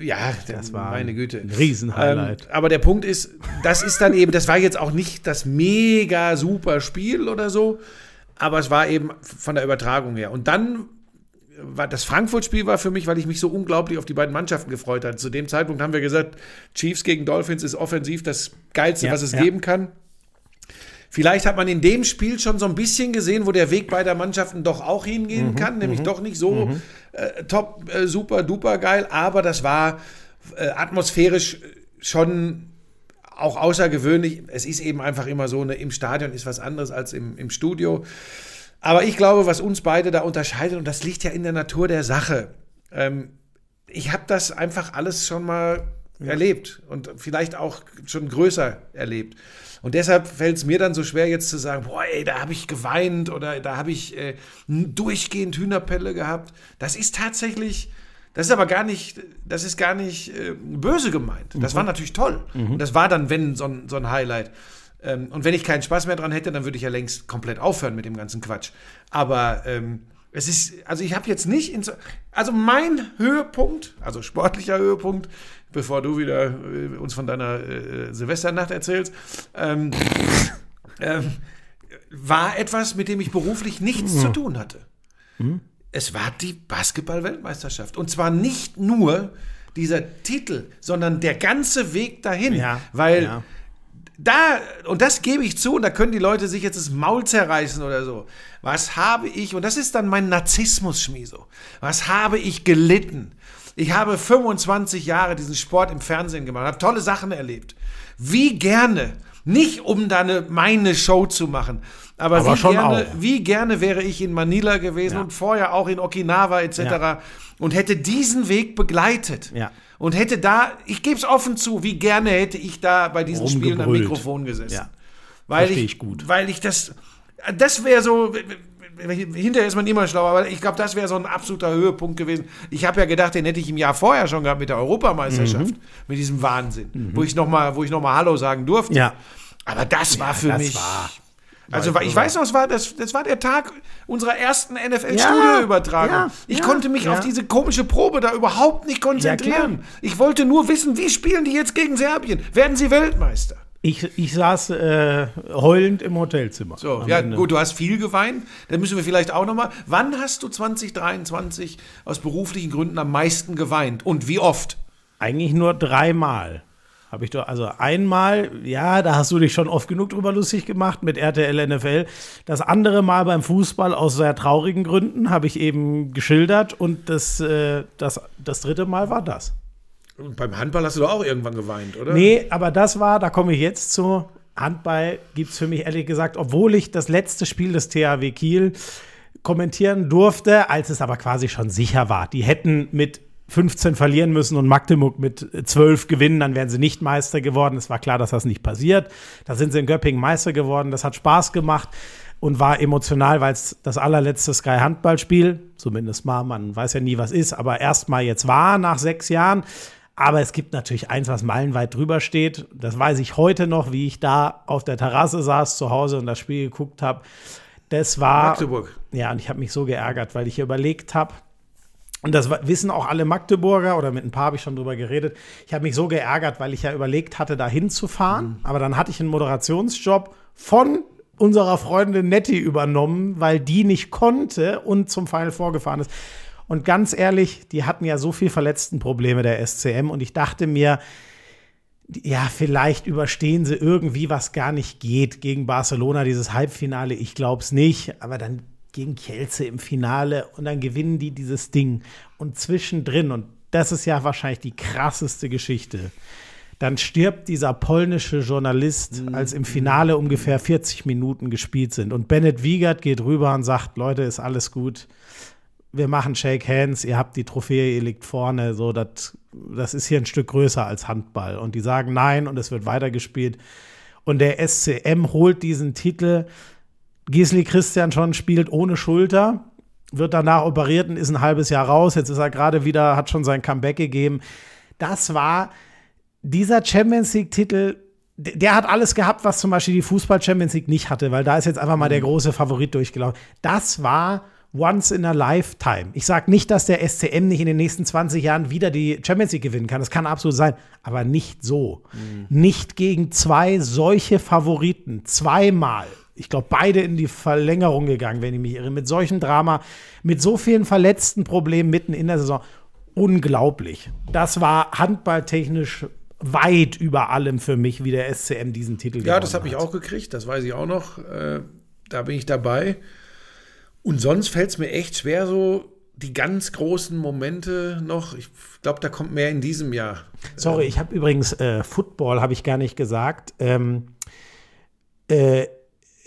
Ja, Das war meine Güte. ein Riesenhighlight. Ähm, aber der Punkt ist, das ist dann eben, das war jetzt auch nicht das mega super Spiel oder so, aber es war eben von der Übertragung her. Und dann war das Frankfurt-Spiel war für mich, weil ich mich so unglaublich auf die beiden Mannschaften gefreut hatte. Zu dem Zeitpunkt haben wir gesagt, Chiefs gegen Dolphins ist offensiv das Geilste, Ja, was es ja. geben kann. Vielleicht hat man in dem Spiel schon so ein bisschen gesehen, wo der Weg beider Mannschaften doch auch hingehen Mhm, kann, nämlich doch nicht so äh, top, äh, super, duper geil, aber das war äh, atmosphärisch schon auch außergewöhnlich. Es ist eben einfach immer so, ne, im Stadion ist was anderes als im, im Studio. Aber ich glaube, was uns beide da unterscheidet, und das liegt ja in der Natur der Sache, ähm, ich habe das einfach alles schon mal erlebt und vielleicht auch schon größer erlebt. Und deshalb fällt es mir dann so schwer, jetzt zu sagen, boah, ey, da habe ich geweint oder da habe ich äh, durchgehend Hühnerpelle gehabt. Das ist tatsächlich, das ist aber gar nicht, das ist gar nicht äh, böse gemeint. Das war natürlich toll. Und das war dann, wenn, so ein, so ein Highlight. Ähm, und wenn ich keinen Spaß mehr dran hätte, dann würde ich ja längst komplett aufhören mit dem ganzen Quatsch. Aber ähm, es ist, also ich habe jetzt nicht, in so, also mein Höhepunkt, also sportlicher Höhepunkt, bevor du wieder äh, uns von deiner äh, Silvesternacht erzählst, ähm, ähm, war etwas, mit dem ich beruflich nichts zu tun hatte. Es war die Basketball-Weltmeisterschaft. Und zwar nicht nur dieser Titel, sondern der ganze Weg dahin. Ja, weil ja. Da, und das gebe ich zu, und da können die Leute sich jetzt das Maul zerreißen oder so. Was habe ich, und das ist dann mein Narzissmus, Schmieso, was habe ich gelitten? Ich habe 25 Jahre diesen Sport im Fernsehen gemacht, habe tolle Sachen erlebt. Wie gerne, nicht um da eine, meine Show zu machen, aber, Aber wie, gerne, auch. wie gerne wäre ich in Manila gewesen Ja. und vorher auch in Okinawa etc. Ja. und hätte diesen Weg begleitet. Ja. Und hätte da, ich gebe es offen zu, wie gerne hätte ich da bei diesen Spielen am. Mikrofon gesessen. Ja. Weil Versteh ich, gut. Weil ich das, das wäre so, hinterher ist man immer schlauer, aber ich glaube, das wäre so ein absoluter Höhepunkt gewesen. Ich habe ja gedacht, den hätte ich im Jahr vorher schon gehabt mit der Europameisterschaft, Mhm. mit diesem Wahnsinn, wo ich nochmal, wo ich noch mal Hallo sagen durfte. Ja. Aber das war für das mich. war- also war ich weiß noch, es war, das, das war der Tag unserer ersten Ja, NFL-Studio-Übertragung. ja, ich ja, konnte mich ja. auf diese komische Probe da überhaupt nicht konzentrieren. ich wollte nur wissen, wie spielen die jetzt gegen Serbien? Werden sie Weltmeister? Ich, ich saß äh, heulend im Hotelzimmer. So, ja, Ende. gut, du hast viel geweint. Dann müssen wir vielleicht auch nochmal. Wann hast du 2023 aus beruflichen Gründen am meisten geweint? Und wie oft? Eigentlich nur dreimal. Habe ich doch, also einmal, ja, da hast du dich schon oft genug drüber lustig gemacht mit RTL NFL. Das andere Mal beim Fußball aus sehr traurigen Gründen habe ich eben geschildert und das, äh, das, das dritte Mal war das. Und beim Handball hast du doch auch irgendwann geweint, oder? Nee, aber das war, da komme ich jetzt zu. Handball gibt es für mich ehrlich gesagt, obwohl ich das letzte Spiel des THW Kiel kommentieren durfte, als es aber quasi schon sicher war. Die hätten mit 15 verlieren müssen und Magdeburg mit 12 gewinnen, dann wären sie nicht Meister geworden. Es war klar, dass das nicht passiert. Da sind sie in Göppingen Meister geworden. Das hat Spaß gemacht und war emotional, weil es das allerletzte Sky Handballspiel, zumindest mal, man weiß ja nie, was ist, aber erstmal jetzt war nach sechs Jahren. Aber es gibt natürlich eins, was meilenweit drüber steht. Das weiß ich heute noch, wie ich da auf der Terrasse saß zu Hause und das Spiel geguckt habe. Das war. Magdeburg. Ja, und ich habe mich so geärgert, weil ich überlegt habe, und das wissen auch alle Magdeburger, oder mit ein paar habe ich schon drüber geredet, ich habe mich so geärgert, weil ich ja überlegt hatte, da hinzufahren. Aber dann hatte ich einen Moderationsjob von unserer Freundin Nettie übernommen, weil die nicht konnte und zum Final vorgefahren ist. Und ganz ehrlich, die hatten ja so viel Verletztenprobleme der SCM und ich dachte mir, ja, vielleicht überstehen sie irgendwie, was gar nicht geht gegen Barcelona, dieses Halbfinale. Ich glaube es nicht, aber dann gegen Kielce im Finale und dann gewinnen die dieses Ding. Und zwischendrin, und das ist ja wahrscheinlich die krasseste Geschichte, dann stirbt dieser polnische Journalist, als im Finale ungefähr 40 Minuten gespielt sind. Und Bennett Wiegert geht rüber und sagt, Leute, ist alles gut. Wir machen Shake Hands, ihr habt die Trophäe, ihr liegt vorne. So, das, das ist hier ein Stück größer als Handball. Und die sagen nein und es wird weitergespielt. Und der SCM holt diesen Titel. Gisli Christian schon spielt ohne Schulter, wird danach operiert und ist ein halbes Jahr raus. Jetzt ist er gerade wieder, hat schon sein Comeback gegeben. Das war dieser Champions League-Titel, der hat alles gehabt, was zum Beispiel die Fußball-Champions League nicht hatte, weil da ist jetzt einfach mal der große Favorit durchgelaufen. Das war once in a lifetime. Ich sage nicht, dass der SCM nicht in den nächsten 20 Jahren wieder die Champions League gewinnen kann. Das kann absolut sein, aber nicht so. Nicht gegen zwei solche Favoriten. Zweimal. Ich glaube, beide in die Verlängerung gegangen, wenn ich mich irre. Mit solchem Drama, mit so vielen verletzten Problemen mitten in der Saison. Unglaublich. Das war handballtechnisch weit über allem für mich, wie der SCM diesen Titel Ja, das gewonnen habe ich auch gekriegt, das weiß ich auch noch. Äh, da bin ich dabei. Und sonst fällt es mir echt schwer, so die ganz großen Momente noch. Ich glaube, da kommt mehr in diesem Jahr. Sorry, ich habe übrigens äh, Football, habe ich gar nicht gesagt. Ähm, äh,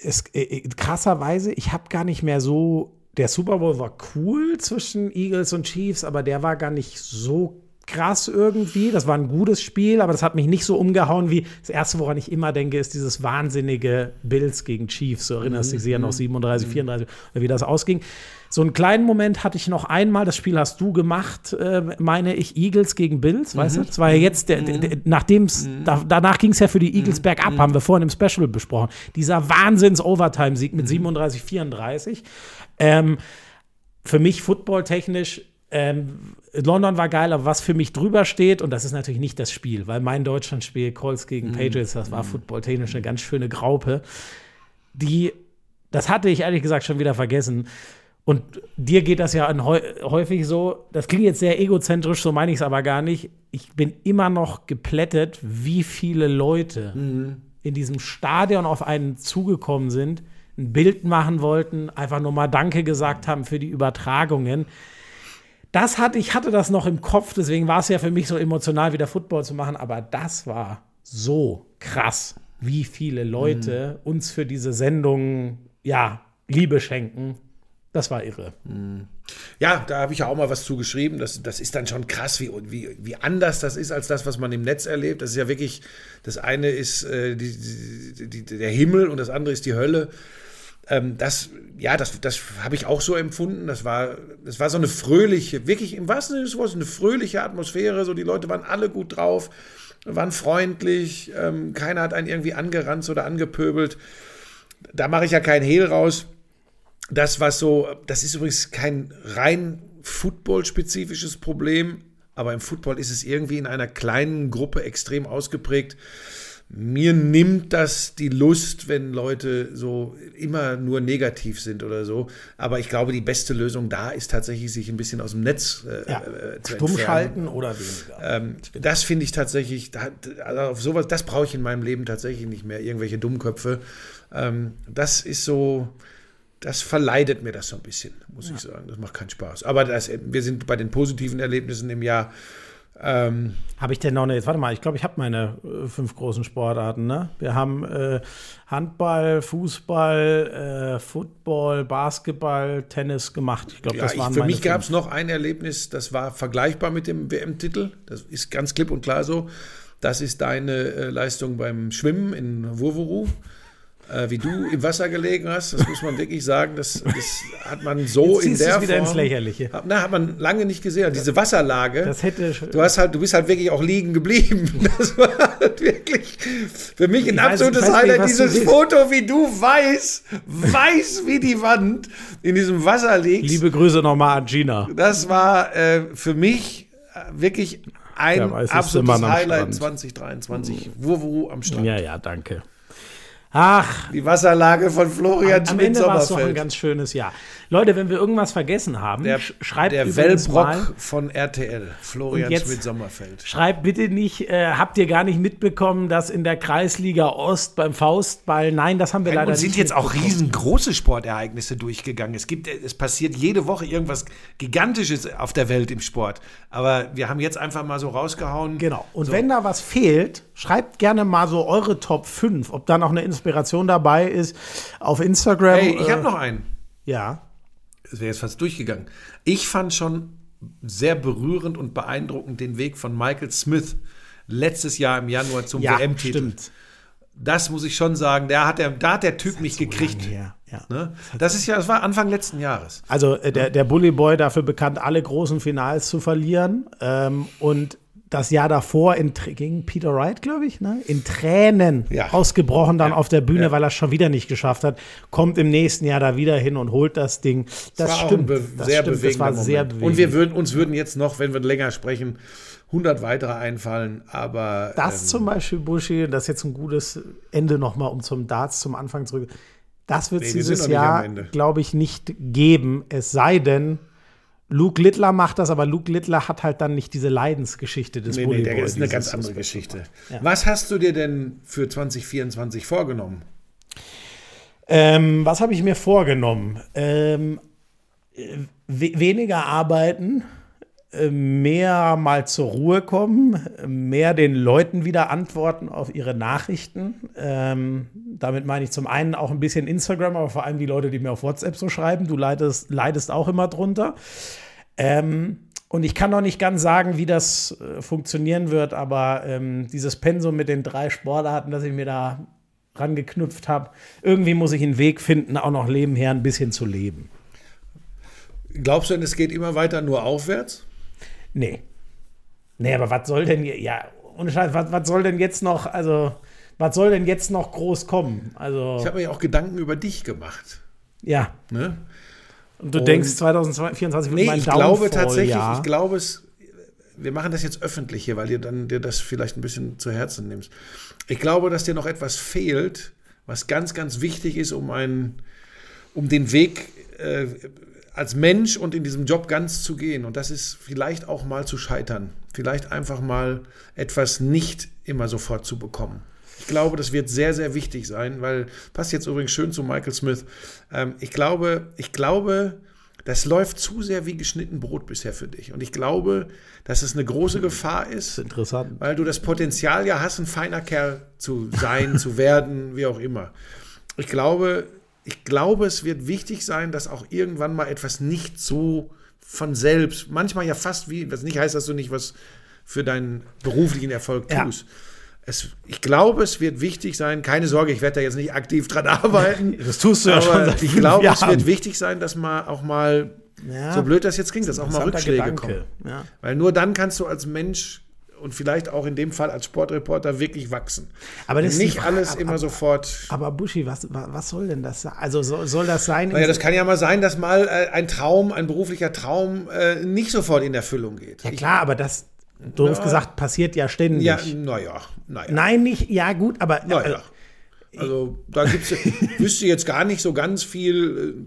es, äh, krasserweise, ich habe gar nicht mehr so. Der Super Bowl war cool zwischen Eagles und Chiefs, aber der war gar nicht so krass irgendwie. Das war ein gutes Spiel, aber das hat mich nicht so umgehauen wie das erste, woran ich immer denke, ist dieses wahnsinnige Bills gegen Chiefs. Du erinnerst dich sicher noch 37, 34 oder wie das ausging. So einen kleinen Moment hatte ich noch einmal, das Spiel hast du gemacht, äh, meine ich, Eagles gegen Bills, weißt du? Das war ja jetzt, der, der, der, nachdem's, da, danach ging es ja für die Eagles bergab, haben wir vorhin im Special besprochen. Dieser Wahnsinns-Overtime-Sieg mit 37, 34. Ähm, für mich footballtechnisch, ähm, London war geil, aber was für mich drüber steht, und das ist natürlich nicht das Spiel, weil mein Deutschlandspiel, Colts gegen Patriots, das war footballtechnisch eine ganz schöne Graupe. Die, das hatte ich ehrlich gesagt schon wieder vergessen. Und dir geht das ja häufig so, das klingt jetzt sehr egozentrisch, so meine ich es aber gar nicht. Ich bin immer noch geplättet, wie viele Leute in diesem Stadion auf einen zugekommen sind, ein Bild machen wollten, einfach nur mal Danke gesagt haben für die Übertragungen. Das hatte, ich hatte das noch im Kopf, deswegen war es ja für mich so emotional, wieder Football zu machen, aber das war so krass, wie viele Leute uns für diese Sendung, ja, Liebe schenken. Das war irre. Ja, da habe ich ja auch mal was zugeschrieben. Das, das ist dann schon krass, wie, wie, wie anders das ist als das, was man im Netz erlebt. Das ist ja wirklich, das eine ist äh, die, die, die, der Himmel und das andere ist die Hölle. Ähm, das, ja, das, das habe ich auch so empfunden. Das war, das war so eine fröhliche, wirklich im wahrsten Sinne des Wortes, eine fröhliche Atmosphäre. So, die Leute waren alle gut drauf, waren freundlich, ähm, keiner hat einen irgendwie angeranzt oder angepöbelt. Da mache ich ja keinen Hehl raus das, was so, das ist übrigens kein rein Football-spezifisches Problem, aber im Football ist es irgendwie in einer kleinen Gruppe extrem ausgeprägt. Mir nimmt das die Lust, wenn Leute so immer nur negativ sind oder so. Aber ich glaube, die beste Lösung da ist tatsächlich, sich ein bisschen aus dem Netz äh, Ja, äh, zu stumm entfernen. schalten oder weniger. Ähm, das finde ich tatsächlich, da- also auf sowas, das brauche ich in meinem Leben tatsächlich nicht mehr, irgendwelche Dummköpfe. Ähm, das ist so, das verleidet mir das so ein bisschen, muss ich sagen. Das macht keinen Spaß. Aber das, wir sind bei den positiven Erlebnissen im Jahr. Ähm, Habe ich denn noch eine, jetzt warte mal, ich glaube, ich habe meine äh, fünf großen Sportarten, ne? Wir haben äh, Handball, Fußball, äh, Football, Basketball, Tennis gemacht. Ich glaube, ja, das ich, waren für meine mich gab es noch ein Erlebnis, das war vergleichbar mit dem WM-Titel. Das ist ganz klipp und klar so. Das ist deine äh, Leistung beim Schwimmen in Wurwuru. Äh, wie du im Wasser gelegen hast. Das muss man wirklich sagen. Das, das hat man so in der wieder Form, ins Lächerliche. Hat, na, hat man lange nicht gesehen. Diese Wasserlage. Das hätte. Du hast halt, du bist halt wirklich auch liegen geblieben. Das war halt wirklich für mich ein weiß- absolutes weiß nicht, Highlight. du Dieses. Foto, wie du weiß, weiß wie die Wand in diesem Wasser liegst. Liebe Grüße nochmal an Gina. Das war äh, für mich äh, wirklich ein absolutes Highlight Strand. 2023. Wurwu am Strand. Ja, ja, danke. Ach, Die Wasserlage von Florian am Ende war es doch ein ganz schönes Jahr. Leute, wenn wir irgendwas vergessen haben, Der, sch- schreibt der übrigens mal, Wellbrock von RTL, Florian Schmidt-Sommerfeld. Schreibt bitte nicht, äh, habt ihr gar nicht mitbekommen, dass in der Kreisliga Ost beim Faustball, nein, das haben wir leider Und sind nicht jetzt auch riesengroße Sportereignisse durchgegangen. Es gibt, es passiert jede Woche irgendwas Gigantisches auf der Welt im Sport. Aber wir haben jetzt einfach mal so rausgehauen. Genau. Und wenn da was fehlt, schreibt gerne mal so eure Top 5, ob da noch eine Inspiration dabei ist auf Instagram. Hey, ich äh, habe noch einen. Ja. Es wäre jetzt fast durchgegangen. Ich fand schon sehr berührend und beeindruckend den Weg von Michael Smith letztes Jahr im Januar zum Ja, WM-Titel. stimmt. Das muss ich schon sagen. Der hat der, da hat der Typ mich gekriegt. Ja, ja. Ne? Das ist ja, das war Anfang letzten Jahres. Also äh, der, der Bully Boy dafür bekannt, alle großen Finals zu verlieren. Ähm, und das Jahr davor in, gegen Peter Wright, glaube ich, ne? in Tränen Ja. ausgebrochen dann Ja. auf der Bühne, Ja. weil er es schon wieder nicht geschafft hat. Kommt im nächsten Jahr da wieder hin und holt das Ding. Das, war auch stimmt. be das sehr stimmt. Das war Moment. sehr bewegend. Und wir würden, uns würden jetzt noch, wenn wir länger sprechen, 100 weitere einfallen. Aber Das ähm, zum Beispiel, Buschi, das ist jetzt ein gutes Ende nochmal, um zum Darts zum Anfang zurück. Das wird es Nee, dieses Jahr, glaube ich, nicht geben. Es sei denn, Luke Littler macht das, aber Luke Littler hat halt dann nicht diese Leidensgeschichte des nee, Bully nee, der ist eine ganz andere Geschichte. Was hast du dir denn für 2024 vorgenommen? Ähm, was habe ich mir vorgenommen? Ähm, äh, we weniger arbeiten, mehr mal zur Ruhe kommen, mehr den Leuten wieder antworten auf ihre Nachrichten. Ähm, damit meine ich zum einen auch ein bisschen Instagram, aber vor allem die Leute, die mir auf WhatsApp so schreiben. Du leidest, leidest auch immer drunter. Ähm, und ich kann noch nicht ganz sagen, wie das äh, funktionieren wird, aber ähm, dieses Pensum mit den drei Sportarten, das ich mir da rangeknüpft habe, irgendwie muss ich einen Weg finden, auch noch nebenher ein bisschen zu leben. Glaubst du denn, es geht immer weiter nur aufwärts? Nee. Nee, aber was soll denn, ja, ohne Scheiß, was, was soll denn jetzt noch, also, was soll denn jetzt noch groß kommen? Also, Ich habe mir ja auch Gedanken über dich gemacht. ja. Ne? Und du Und- denkst, 2024 wird Nee, mein ich glaube tatsächlich, Downfall-Jahr. ich glaube es, wir machen das jetzt öffentlich hier, weil dir dann dir das vielleicht ein bisschen zu Herzen nimmst. Ich glaube, dass dir noch etwas fehlt, was ganz, ganz wichtig ist, um einen, um den Weg äh, als Mensch und in diesem Job ganz zu gehen. Und das ist vielleicht auch mal zu scheitern. Vielleicht einfach mal etwas nicht immer sofort zu bekommen. Ich glaube, das wird sehr, sehr wichtig sein, weil passt jetzt übrigens schön zu Michael Smith. Ähm, ich glaube, ich glaube, das läuft zu sehr wie geschnitten Brot bisher für dich. Und ich glaube, dass es eine große Gefahr ist, Interessant. weil du das Potenzial ja hast, ein feiner Kerl zu sein, zu werden, wie auch immer. Ich glaube, ich glaube, es wird wichtig sein, dass auch irgendwann mal etwas nicht so von selbst, manchmal ja fast wie, was nicht heißt, dass du nicht was für deinen beruflichen Erfolg Ja. tust. Es, ich glaube, es wird wichtig sein, keine Sorge, ich werde da jetzt nicht aktiv dran arbeiten. Das tust du ja schon seit ich glaube, es Jahren. wird wichtig sein, dass mal auch mal, Ja. so blöd das jetzt klingt, dass auch mal Rückschläge Gedanke. kommen. Ja. Weil nur dann kannst du als Mensch und vielleicht auch in dem Fall als Sportreporter wirklich wachsen. Aber das nicht Frage, alles aber- immer aber- sofort. Aber Buschi, was, wa- was soll denn das sein? Also soll, soll das sein? Naja, das kann ja mal sein, dass mal äh, ein Traum, ein beruflicher Traum äh, nicht sofort in Erfüllung geht. ja klar, aber das, doof gesagt, passiert ja ständig. Ja, naja, naja. Nein, nicht, ja gut, aber Naja. Also da gibt's wüsste jetzt gar nicht so ganz viel.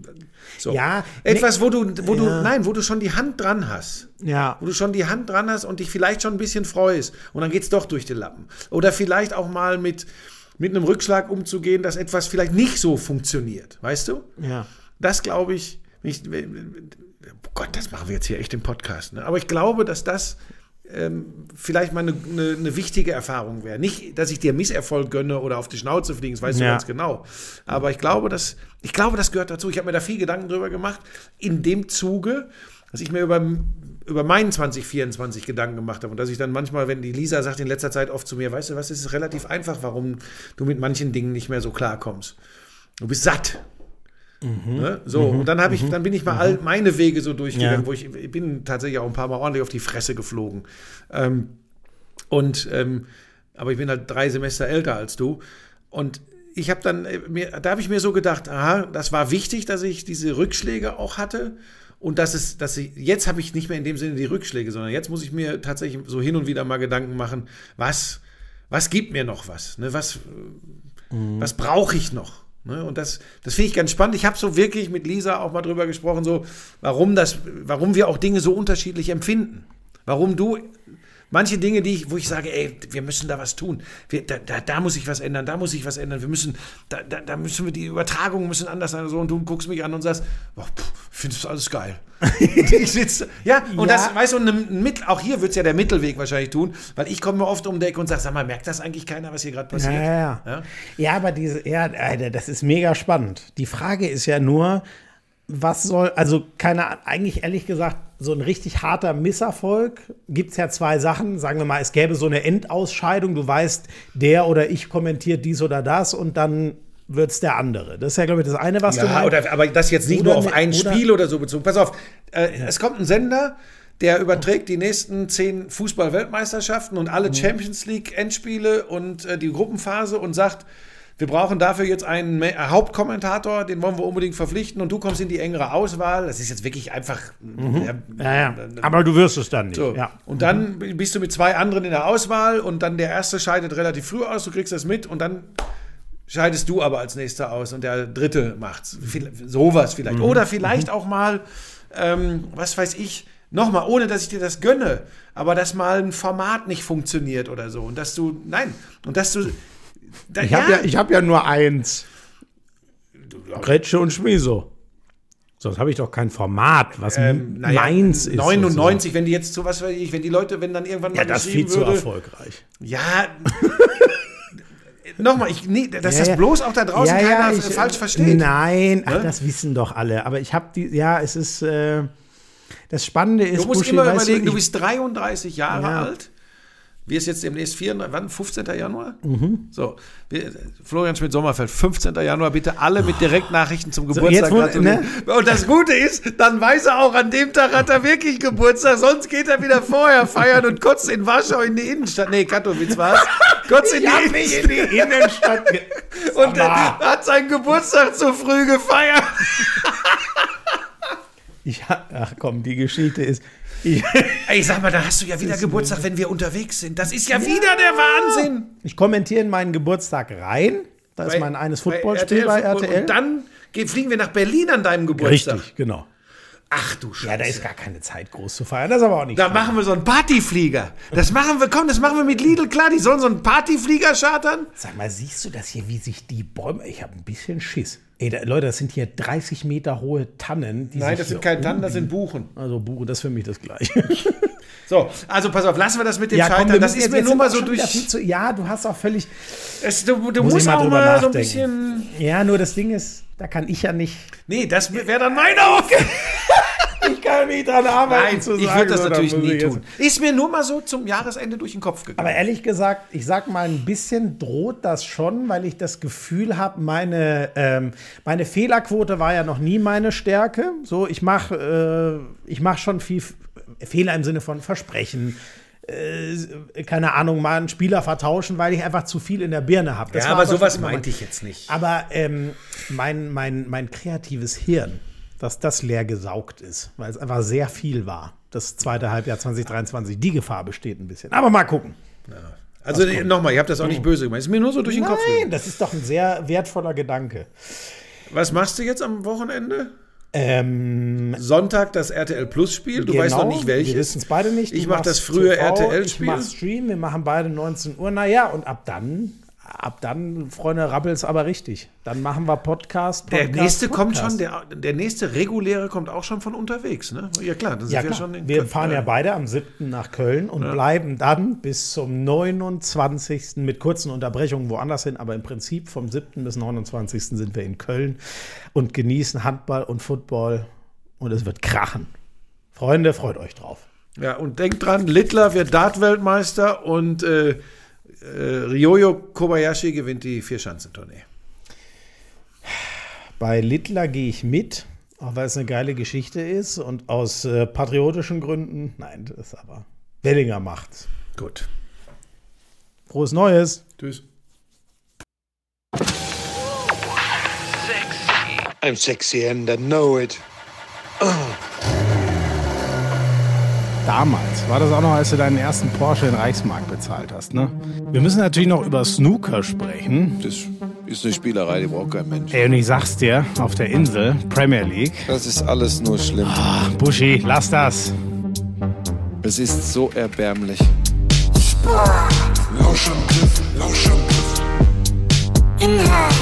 So. Ja, Etwas, wo du, wo du, Ja. nein, wo du schon die Hand dran hast. ja, wo du schon die Hand dran hast und dich vielleicht schon ein bisschen freust und dann geht's doch durch die Lappen. Oder vielleicht auch mal mit, mit einem Rückschlag umzugehen, dass etwas vielleicht nicht so funktioniert, weißt du? ja. Das glaube ich, nicht, oh Gott, das machen wir jetzt hier echt im Podcast, ne? aber ich glaube, dass das ähm, vielleicht mal eine, eine, eine wichtige Erfahrung wäre. Nicht, dass ich dir Misserfolg gönne oder auf die Schnauze fliegen, das weißt du Ja. ganz genau. Aber ich glaube, dass, ich glaube, das gehört dazu. Ich habe mir da viel Gedanken drüber gemacht. In dem Zuge, dass ich mir über über meinen 2024 Gedanken gemacht habe und dass ich dann manchmal, wenn die Lisa sagt in letzter Zeit oft zu mir, weißt du was, es ist relativ einfach, warum du mit manchen Dingen nicht mehr so klarkommst. Du bist satt. Ne? So, und dann habe ich, dann bin ich mal all meine Wege so durchgegangen, Ja. wo ich, ich bin tatsächlich auch ein paar Mal ordentlich auf die Fresse geflogen. Ähm, und ähm, aber ich bin halt drei Semester älter als du. Und ich habe dann, äh, mir, da habe ich mir so gedacht, aha, das war wichtig, dass ich diese Rückschläge auch hatte. Und dass es, dass ich, jetzt habe ich nicht mehr in dem Sinne die Rückschläge, sondern jetzt muss ich mir tatsächlich so hin und wieder mal Gedanken machen, was, was gibt mir noch was? Ne? Was, was brauche ich noch? Ne? Und das, das finde ich ganz spannend. Ich habe so wirklich mit Lisa auch mal drüber gesprochen, so, warum, das, warum wir auch Dinge so unterschiedlich empfinden. Warum du manche Dinge, die ich, wo ich sage, ey, wir müssen da was tun. Wir, da, da, da muss ich was ändern, da muss ich was ändern. Wir müssen, da, da, da müssen wir die Übertragungen müssen anders sein. und So, und du guckst mich an und sagst, oh, pff, ich finde das alles geil. ich sitze, ja, und Ja. das, weißt du, ein Mittel, auch hier wird es ja der Mittelweg wahrscheinlich tun, weil ich komme mir oft um die Ecke und sage, sag mal, merkt das eigentlich keiner, was hier gerade passiert? Ja, ja, ja. Ja? aber diese, ja, Alter, das ist mega spannend. Die Frage ist ja nur, was soll, also keine eigentlich ehrlich gesagt, so ein richtig harter Misserfolg gibt es ja zwei Sachen. Sagen wir mal, es gäbe so eine Endausscheidung, du weißt, der oder ich kommentiert dies oder das und dann wird es der andere. Das ist ja, glaube ich, das eine, was du Ja, meinst. oder, aber das jetzt nicht Oder nur auf ne- ein Spiel oder so bezogen. Pass auf, äh, es kommt ein Sender, der überträgt die nächsten zehn Fußball-Weltmeisterschaften und alle Champions League-Endspiele und äh, die Gruppenphase und sagt, wir brauchen dafür jetzt einen äh, Hauptkommentator, den wollen wir unbedingt verpflichten und du kommst in die engere Auswahl. Das ist jetzt wirklich einfach. Ja, ja, ja. Aber du wirst es dann nicht. so. Ja. Und dann bist du mit zwei anderen in der Auswahl und dann der erste scheidet relativ früh aus, du kriegst das mit und dann scheidest du aber als nächster aus und der dritte macht's. Sowas vielleicht. Mhm. Oder vielleicht auch mal, ähm, was weiß ich, nochmal, ohne dass ich dir das gönne, aber dass mal ein Format nicht funktioniert oder so. Und dass du, nein, und dass du. Da, Ich habe ja, ich hab ja nur eins. Gretsche und Schmieso. Sonst habe ich doch kein Format, was ähm, naja, meins ist. 99, wenn die jetzt so was weiß ich, wenn die Leute, wenn dann irgendwann. Ja, das ist viel geschrieben zu würde, erfolgreich. Ja. Nochmal, ich, nee, dass Ja, das ja. bloß auch da draußen Ja, ja, keiner ich- falsch versteht. Nein, ach, Ne? das wissen doch alle. Aber ich habe die, ja, es ist, äh, das Spannende ist, Du musst Buschi, immer weißt überlegen, du ich- bist 33 Jahre Ja. alt. Wir ist jetzt demnächst 34, wann? 15. Januar? Mhm. So, wir, Florian Schmidt-Sommerfeld, 15. Januar, bitte alle mit Direktnachrichten zum jetzt Geburtstag wo- gratulieren. Und das Gute ist, dann weiß er auch, an dem Tag hat er wirklich Geburtstag, sonst geht er wieder vorher feiern und kotzt in Warschau in die Innenstadt. Nee, Katowice war es. Kotzt in die mich in Innenstadt. die Innenstadt. Und er hat seinen Geburtstag zu früh gefeiert. Ich, ach komm, die Geschichte ist. Ich, Ey, sag mal, da hast du ja wieder Geburtstag, wenn wir unterwegs sind. Das ist ja, wieder der Wahnsinn. ich kommentiere in meinen Geburtstag rein. Da ist mein eines Footballspiel bei Football. RTL. Und dann fliegen wir nach Berlin an deinem Geburtstag. Richtig, genau. Ach du Scheiße. Ja, da ist gar keine Zeit, groß zu feiern. Das ist aber auch nicht. Da schlimm. machen wir so einen Partyflieger. Das machen wir, komm, das machen wir mit Lidl, klar, die sollen so einen Partyflieger chartern. Sag mal, siehst du das hier, wie sich die Bäume. Ich habe ein bisschen Schiss. Ey, da, Leute, das sind hier 30 Meter hohe Tannen. Nein, das sind keine Tannen, das sind Buchen. Also Buche, das ist für mich das Gleiche. So, also pass auf, lassen wir das mit dem ja, Scheitern. das ist mir nur mal so durch. Zu, ja, du hast auch völlig. Es, du du Muss musst mal auch drüber mal so ein nachdenken. bisschen. Ja, nur das Ding ist, da kann ich ja nicht. Nee, das wäre dann meine Aufgabe. Ich nicht dran arbeiten, Nein, zu ich sagen, würde das so, da natürlich nie ich tun. Ist mir nur mal so zum Jahresende durch den Kopf gegangen. Aber ehrlich gesagt, ich sag mal, ein bisschen droht das schon, weil ich das Gefühl habe, meine, ähm, meine Fehlerquote war ja noch nie meine Stärke. So, ich mache äh, ich mach schon viel Fehler im Sinne von Versprechen. Äh, keine Ahnung, mal einen Spieler vertauschen, weil ich einfach zu viel in der Birne habe. ja, aber sowas meinte ich jetzt nicht. Aber ähm, mein, mein, mein kreatives Hirn, dass das leer gesaugt ist, weil es einfach sehr viel war. Das zweite Halbjahr 2023, die Gefahr besteht ein bisschen. Aber mal gucken. Also nochmal, ich habe das auch nicht böse gemeint. Ist mir nur so durch den Kopf Nein, das ist doch ein sehr wertvoller Gedanke. Was machst du jetzt am Wochenende? Ähm, Sonntag das RTL Plus Spiel. Du weißt noch nicht Wir welches. wissen es beide nicht. Ich Du mach das frühe TV, RTL-Spiel. Ich mach Stream, wir machen beide 19 Uhr. Naja, und ab dann, ab dann, Freunde, rabbelt's aber richtig. Dann machen wir Podcast. Der Podcast, nächste kommt Podcast. schon, der, der nächste reguläre kommt auch schon von unterwegs, ne? Ja klar, dann sind Ja, wir klar. schon in wir Köln. fahren ja beide am 7. nach Köln und bleiben dann bis zum 29. mit kurzen Unterbrechungen woanders hin, aber im Prinzip vom 7. bis 29. sind wir in Köln und genießen Handball und Football und es wird krachen. Freunde, freut euch drauf. Ja, und denkt dran, Littler wird Dart-Weltmeister und äh, Ryoyo Kobayashi gewinnt die Vierschanzentournee. Bei Littler gehe ich mit, auch weil es eine geile Geschichte ist und aus äh, patriotischen Gründen. Nein, das ist aber. Wellinger macht's. Gut. Frohes Neues. Tschüss. I'm sexy and I know it. Damals war das auch noch, als du deinen ersten Porsche in Reichsmark bezahlt hast, ne? Wir müssen natürlich noch über Snooker sprechen. Das ist eine Spielerei, die braucht kein Mensch. Ey, und ich sag's dir, auf der Insel, Premier League. Das ist alles nur schlimm. Ach, Buschi, lass das. Es ist so erbärmlich. Lauschangriff, Lauschangriff. Inhalt.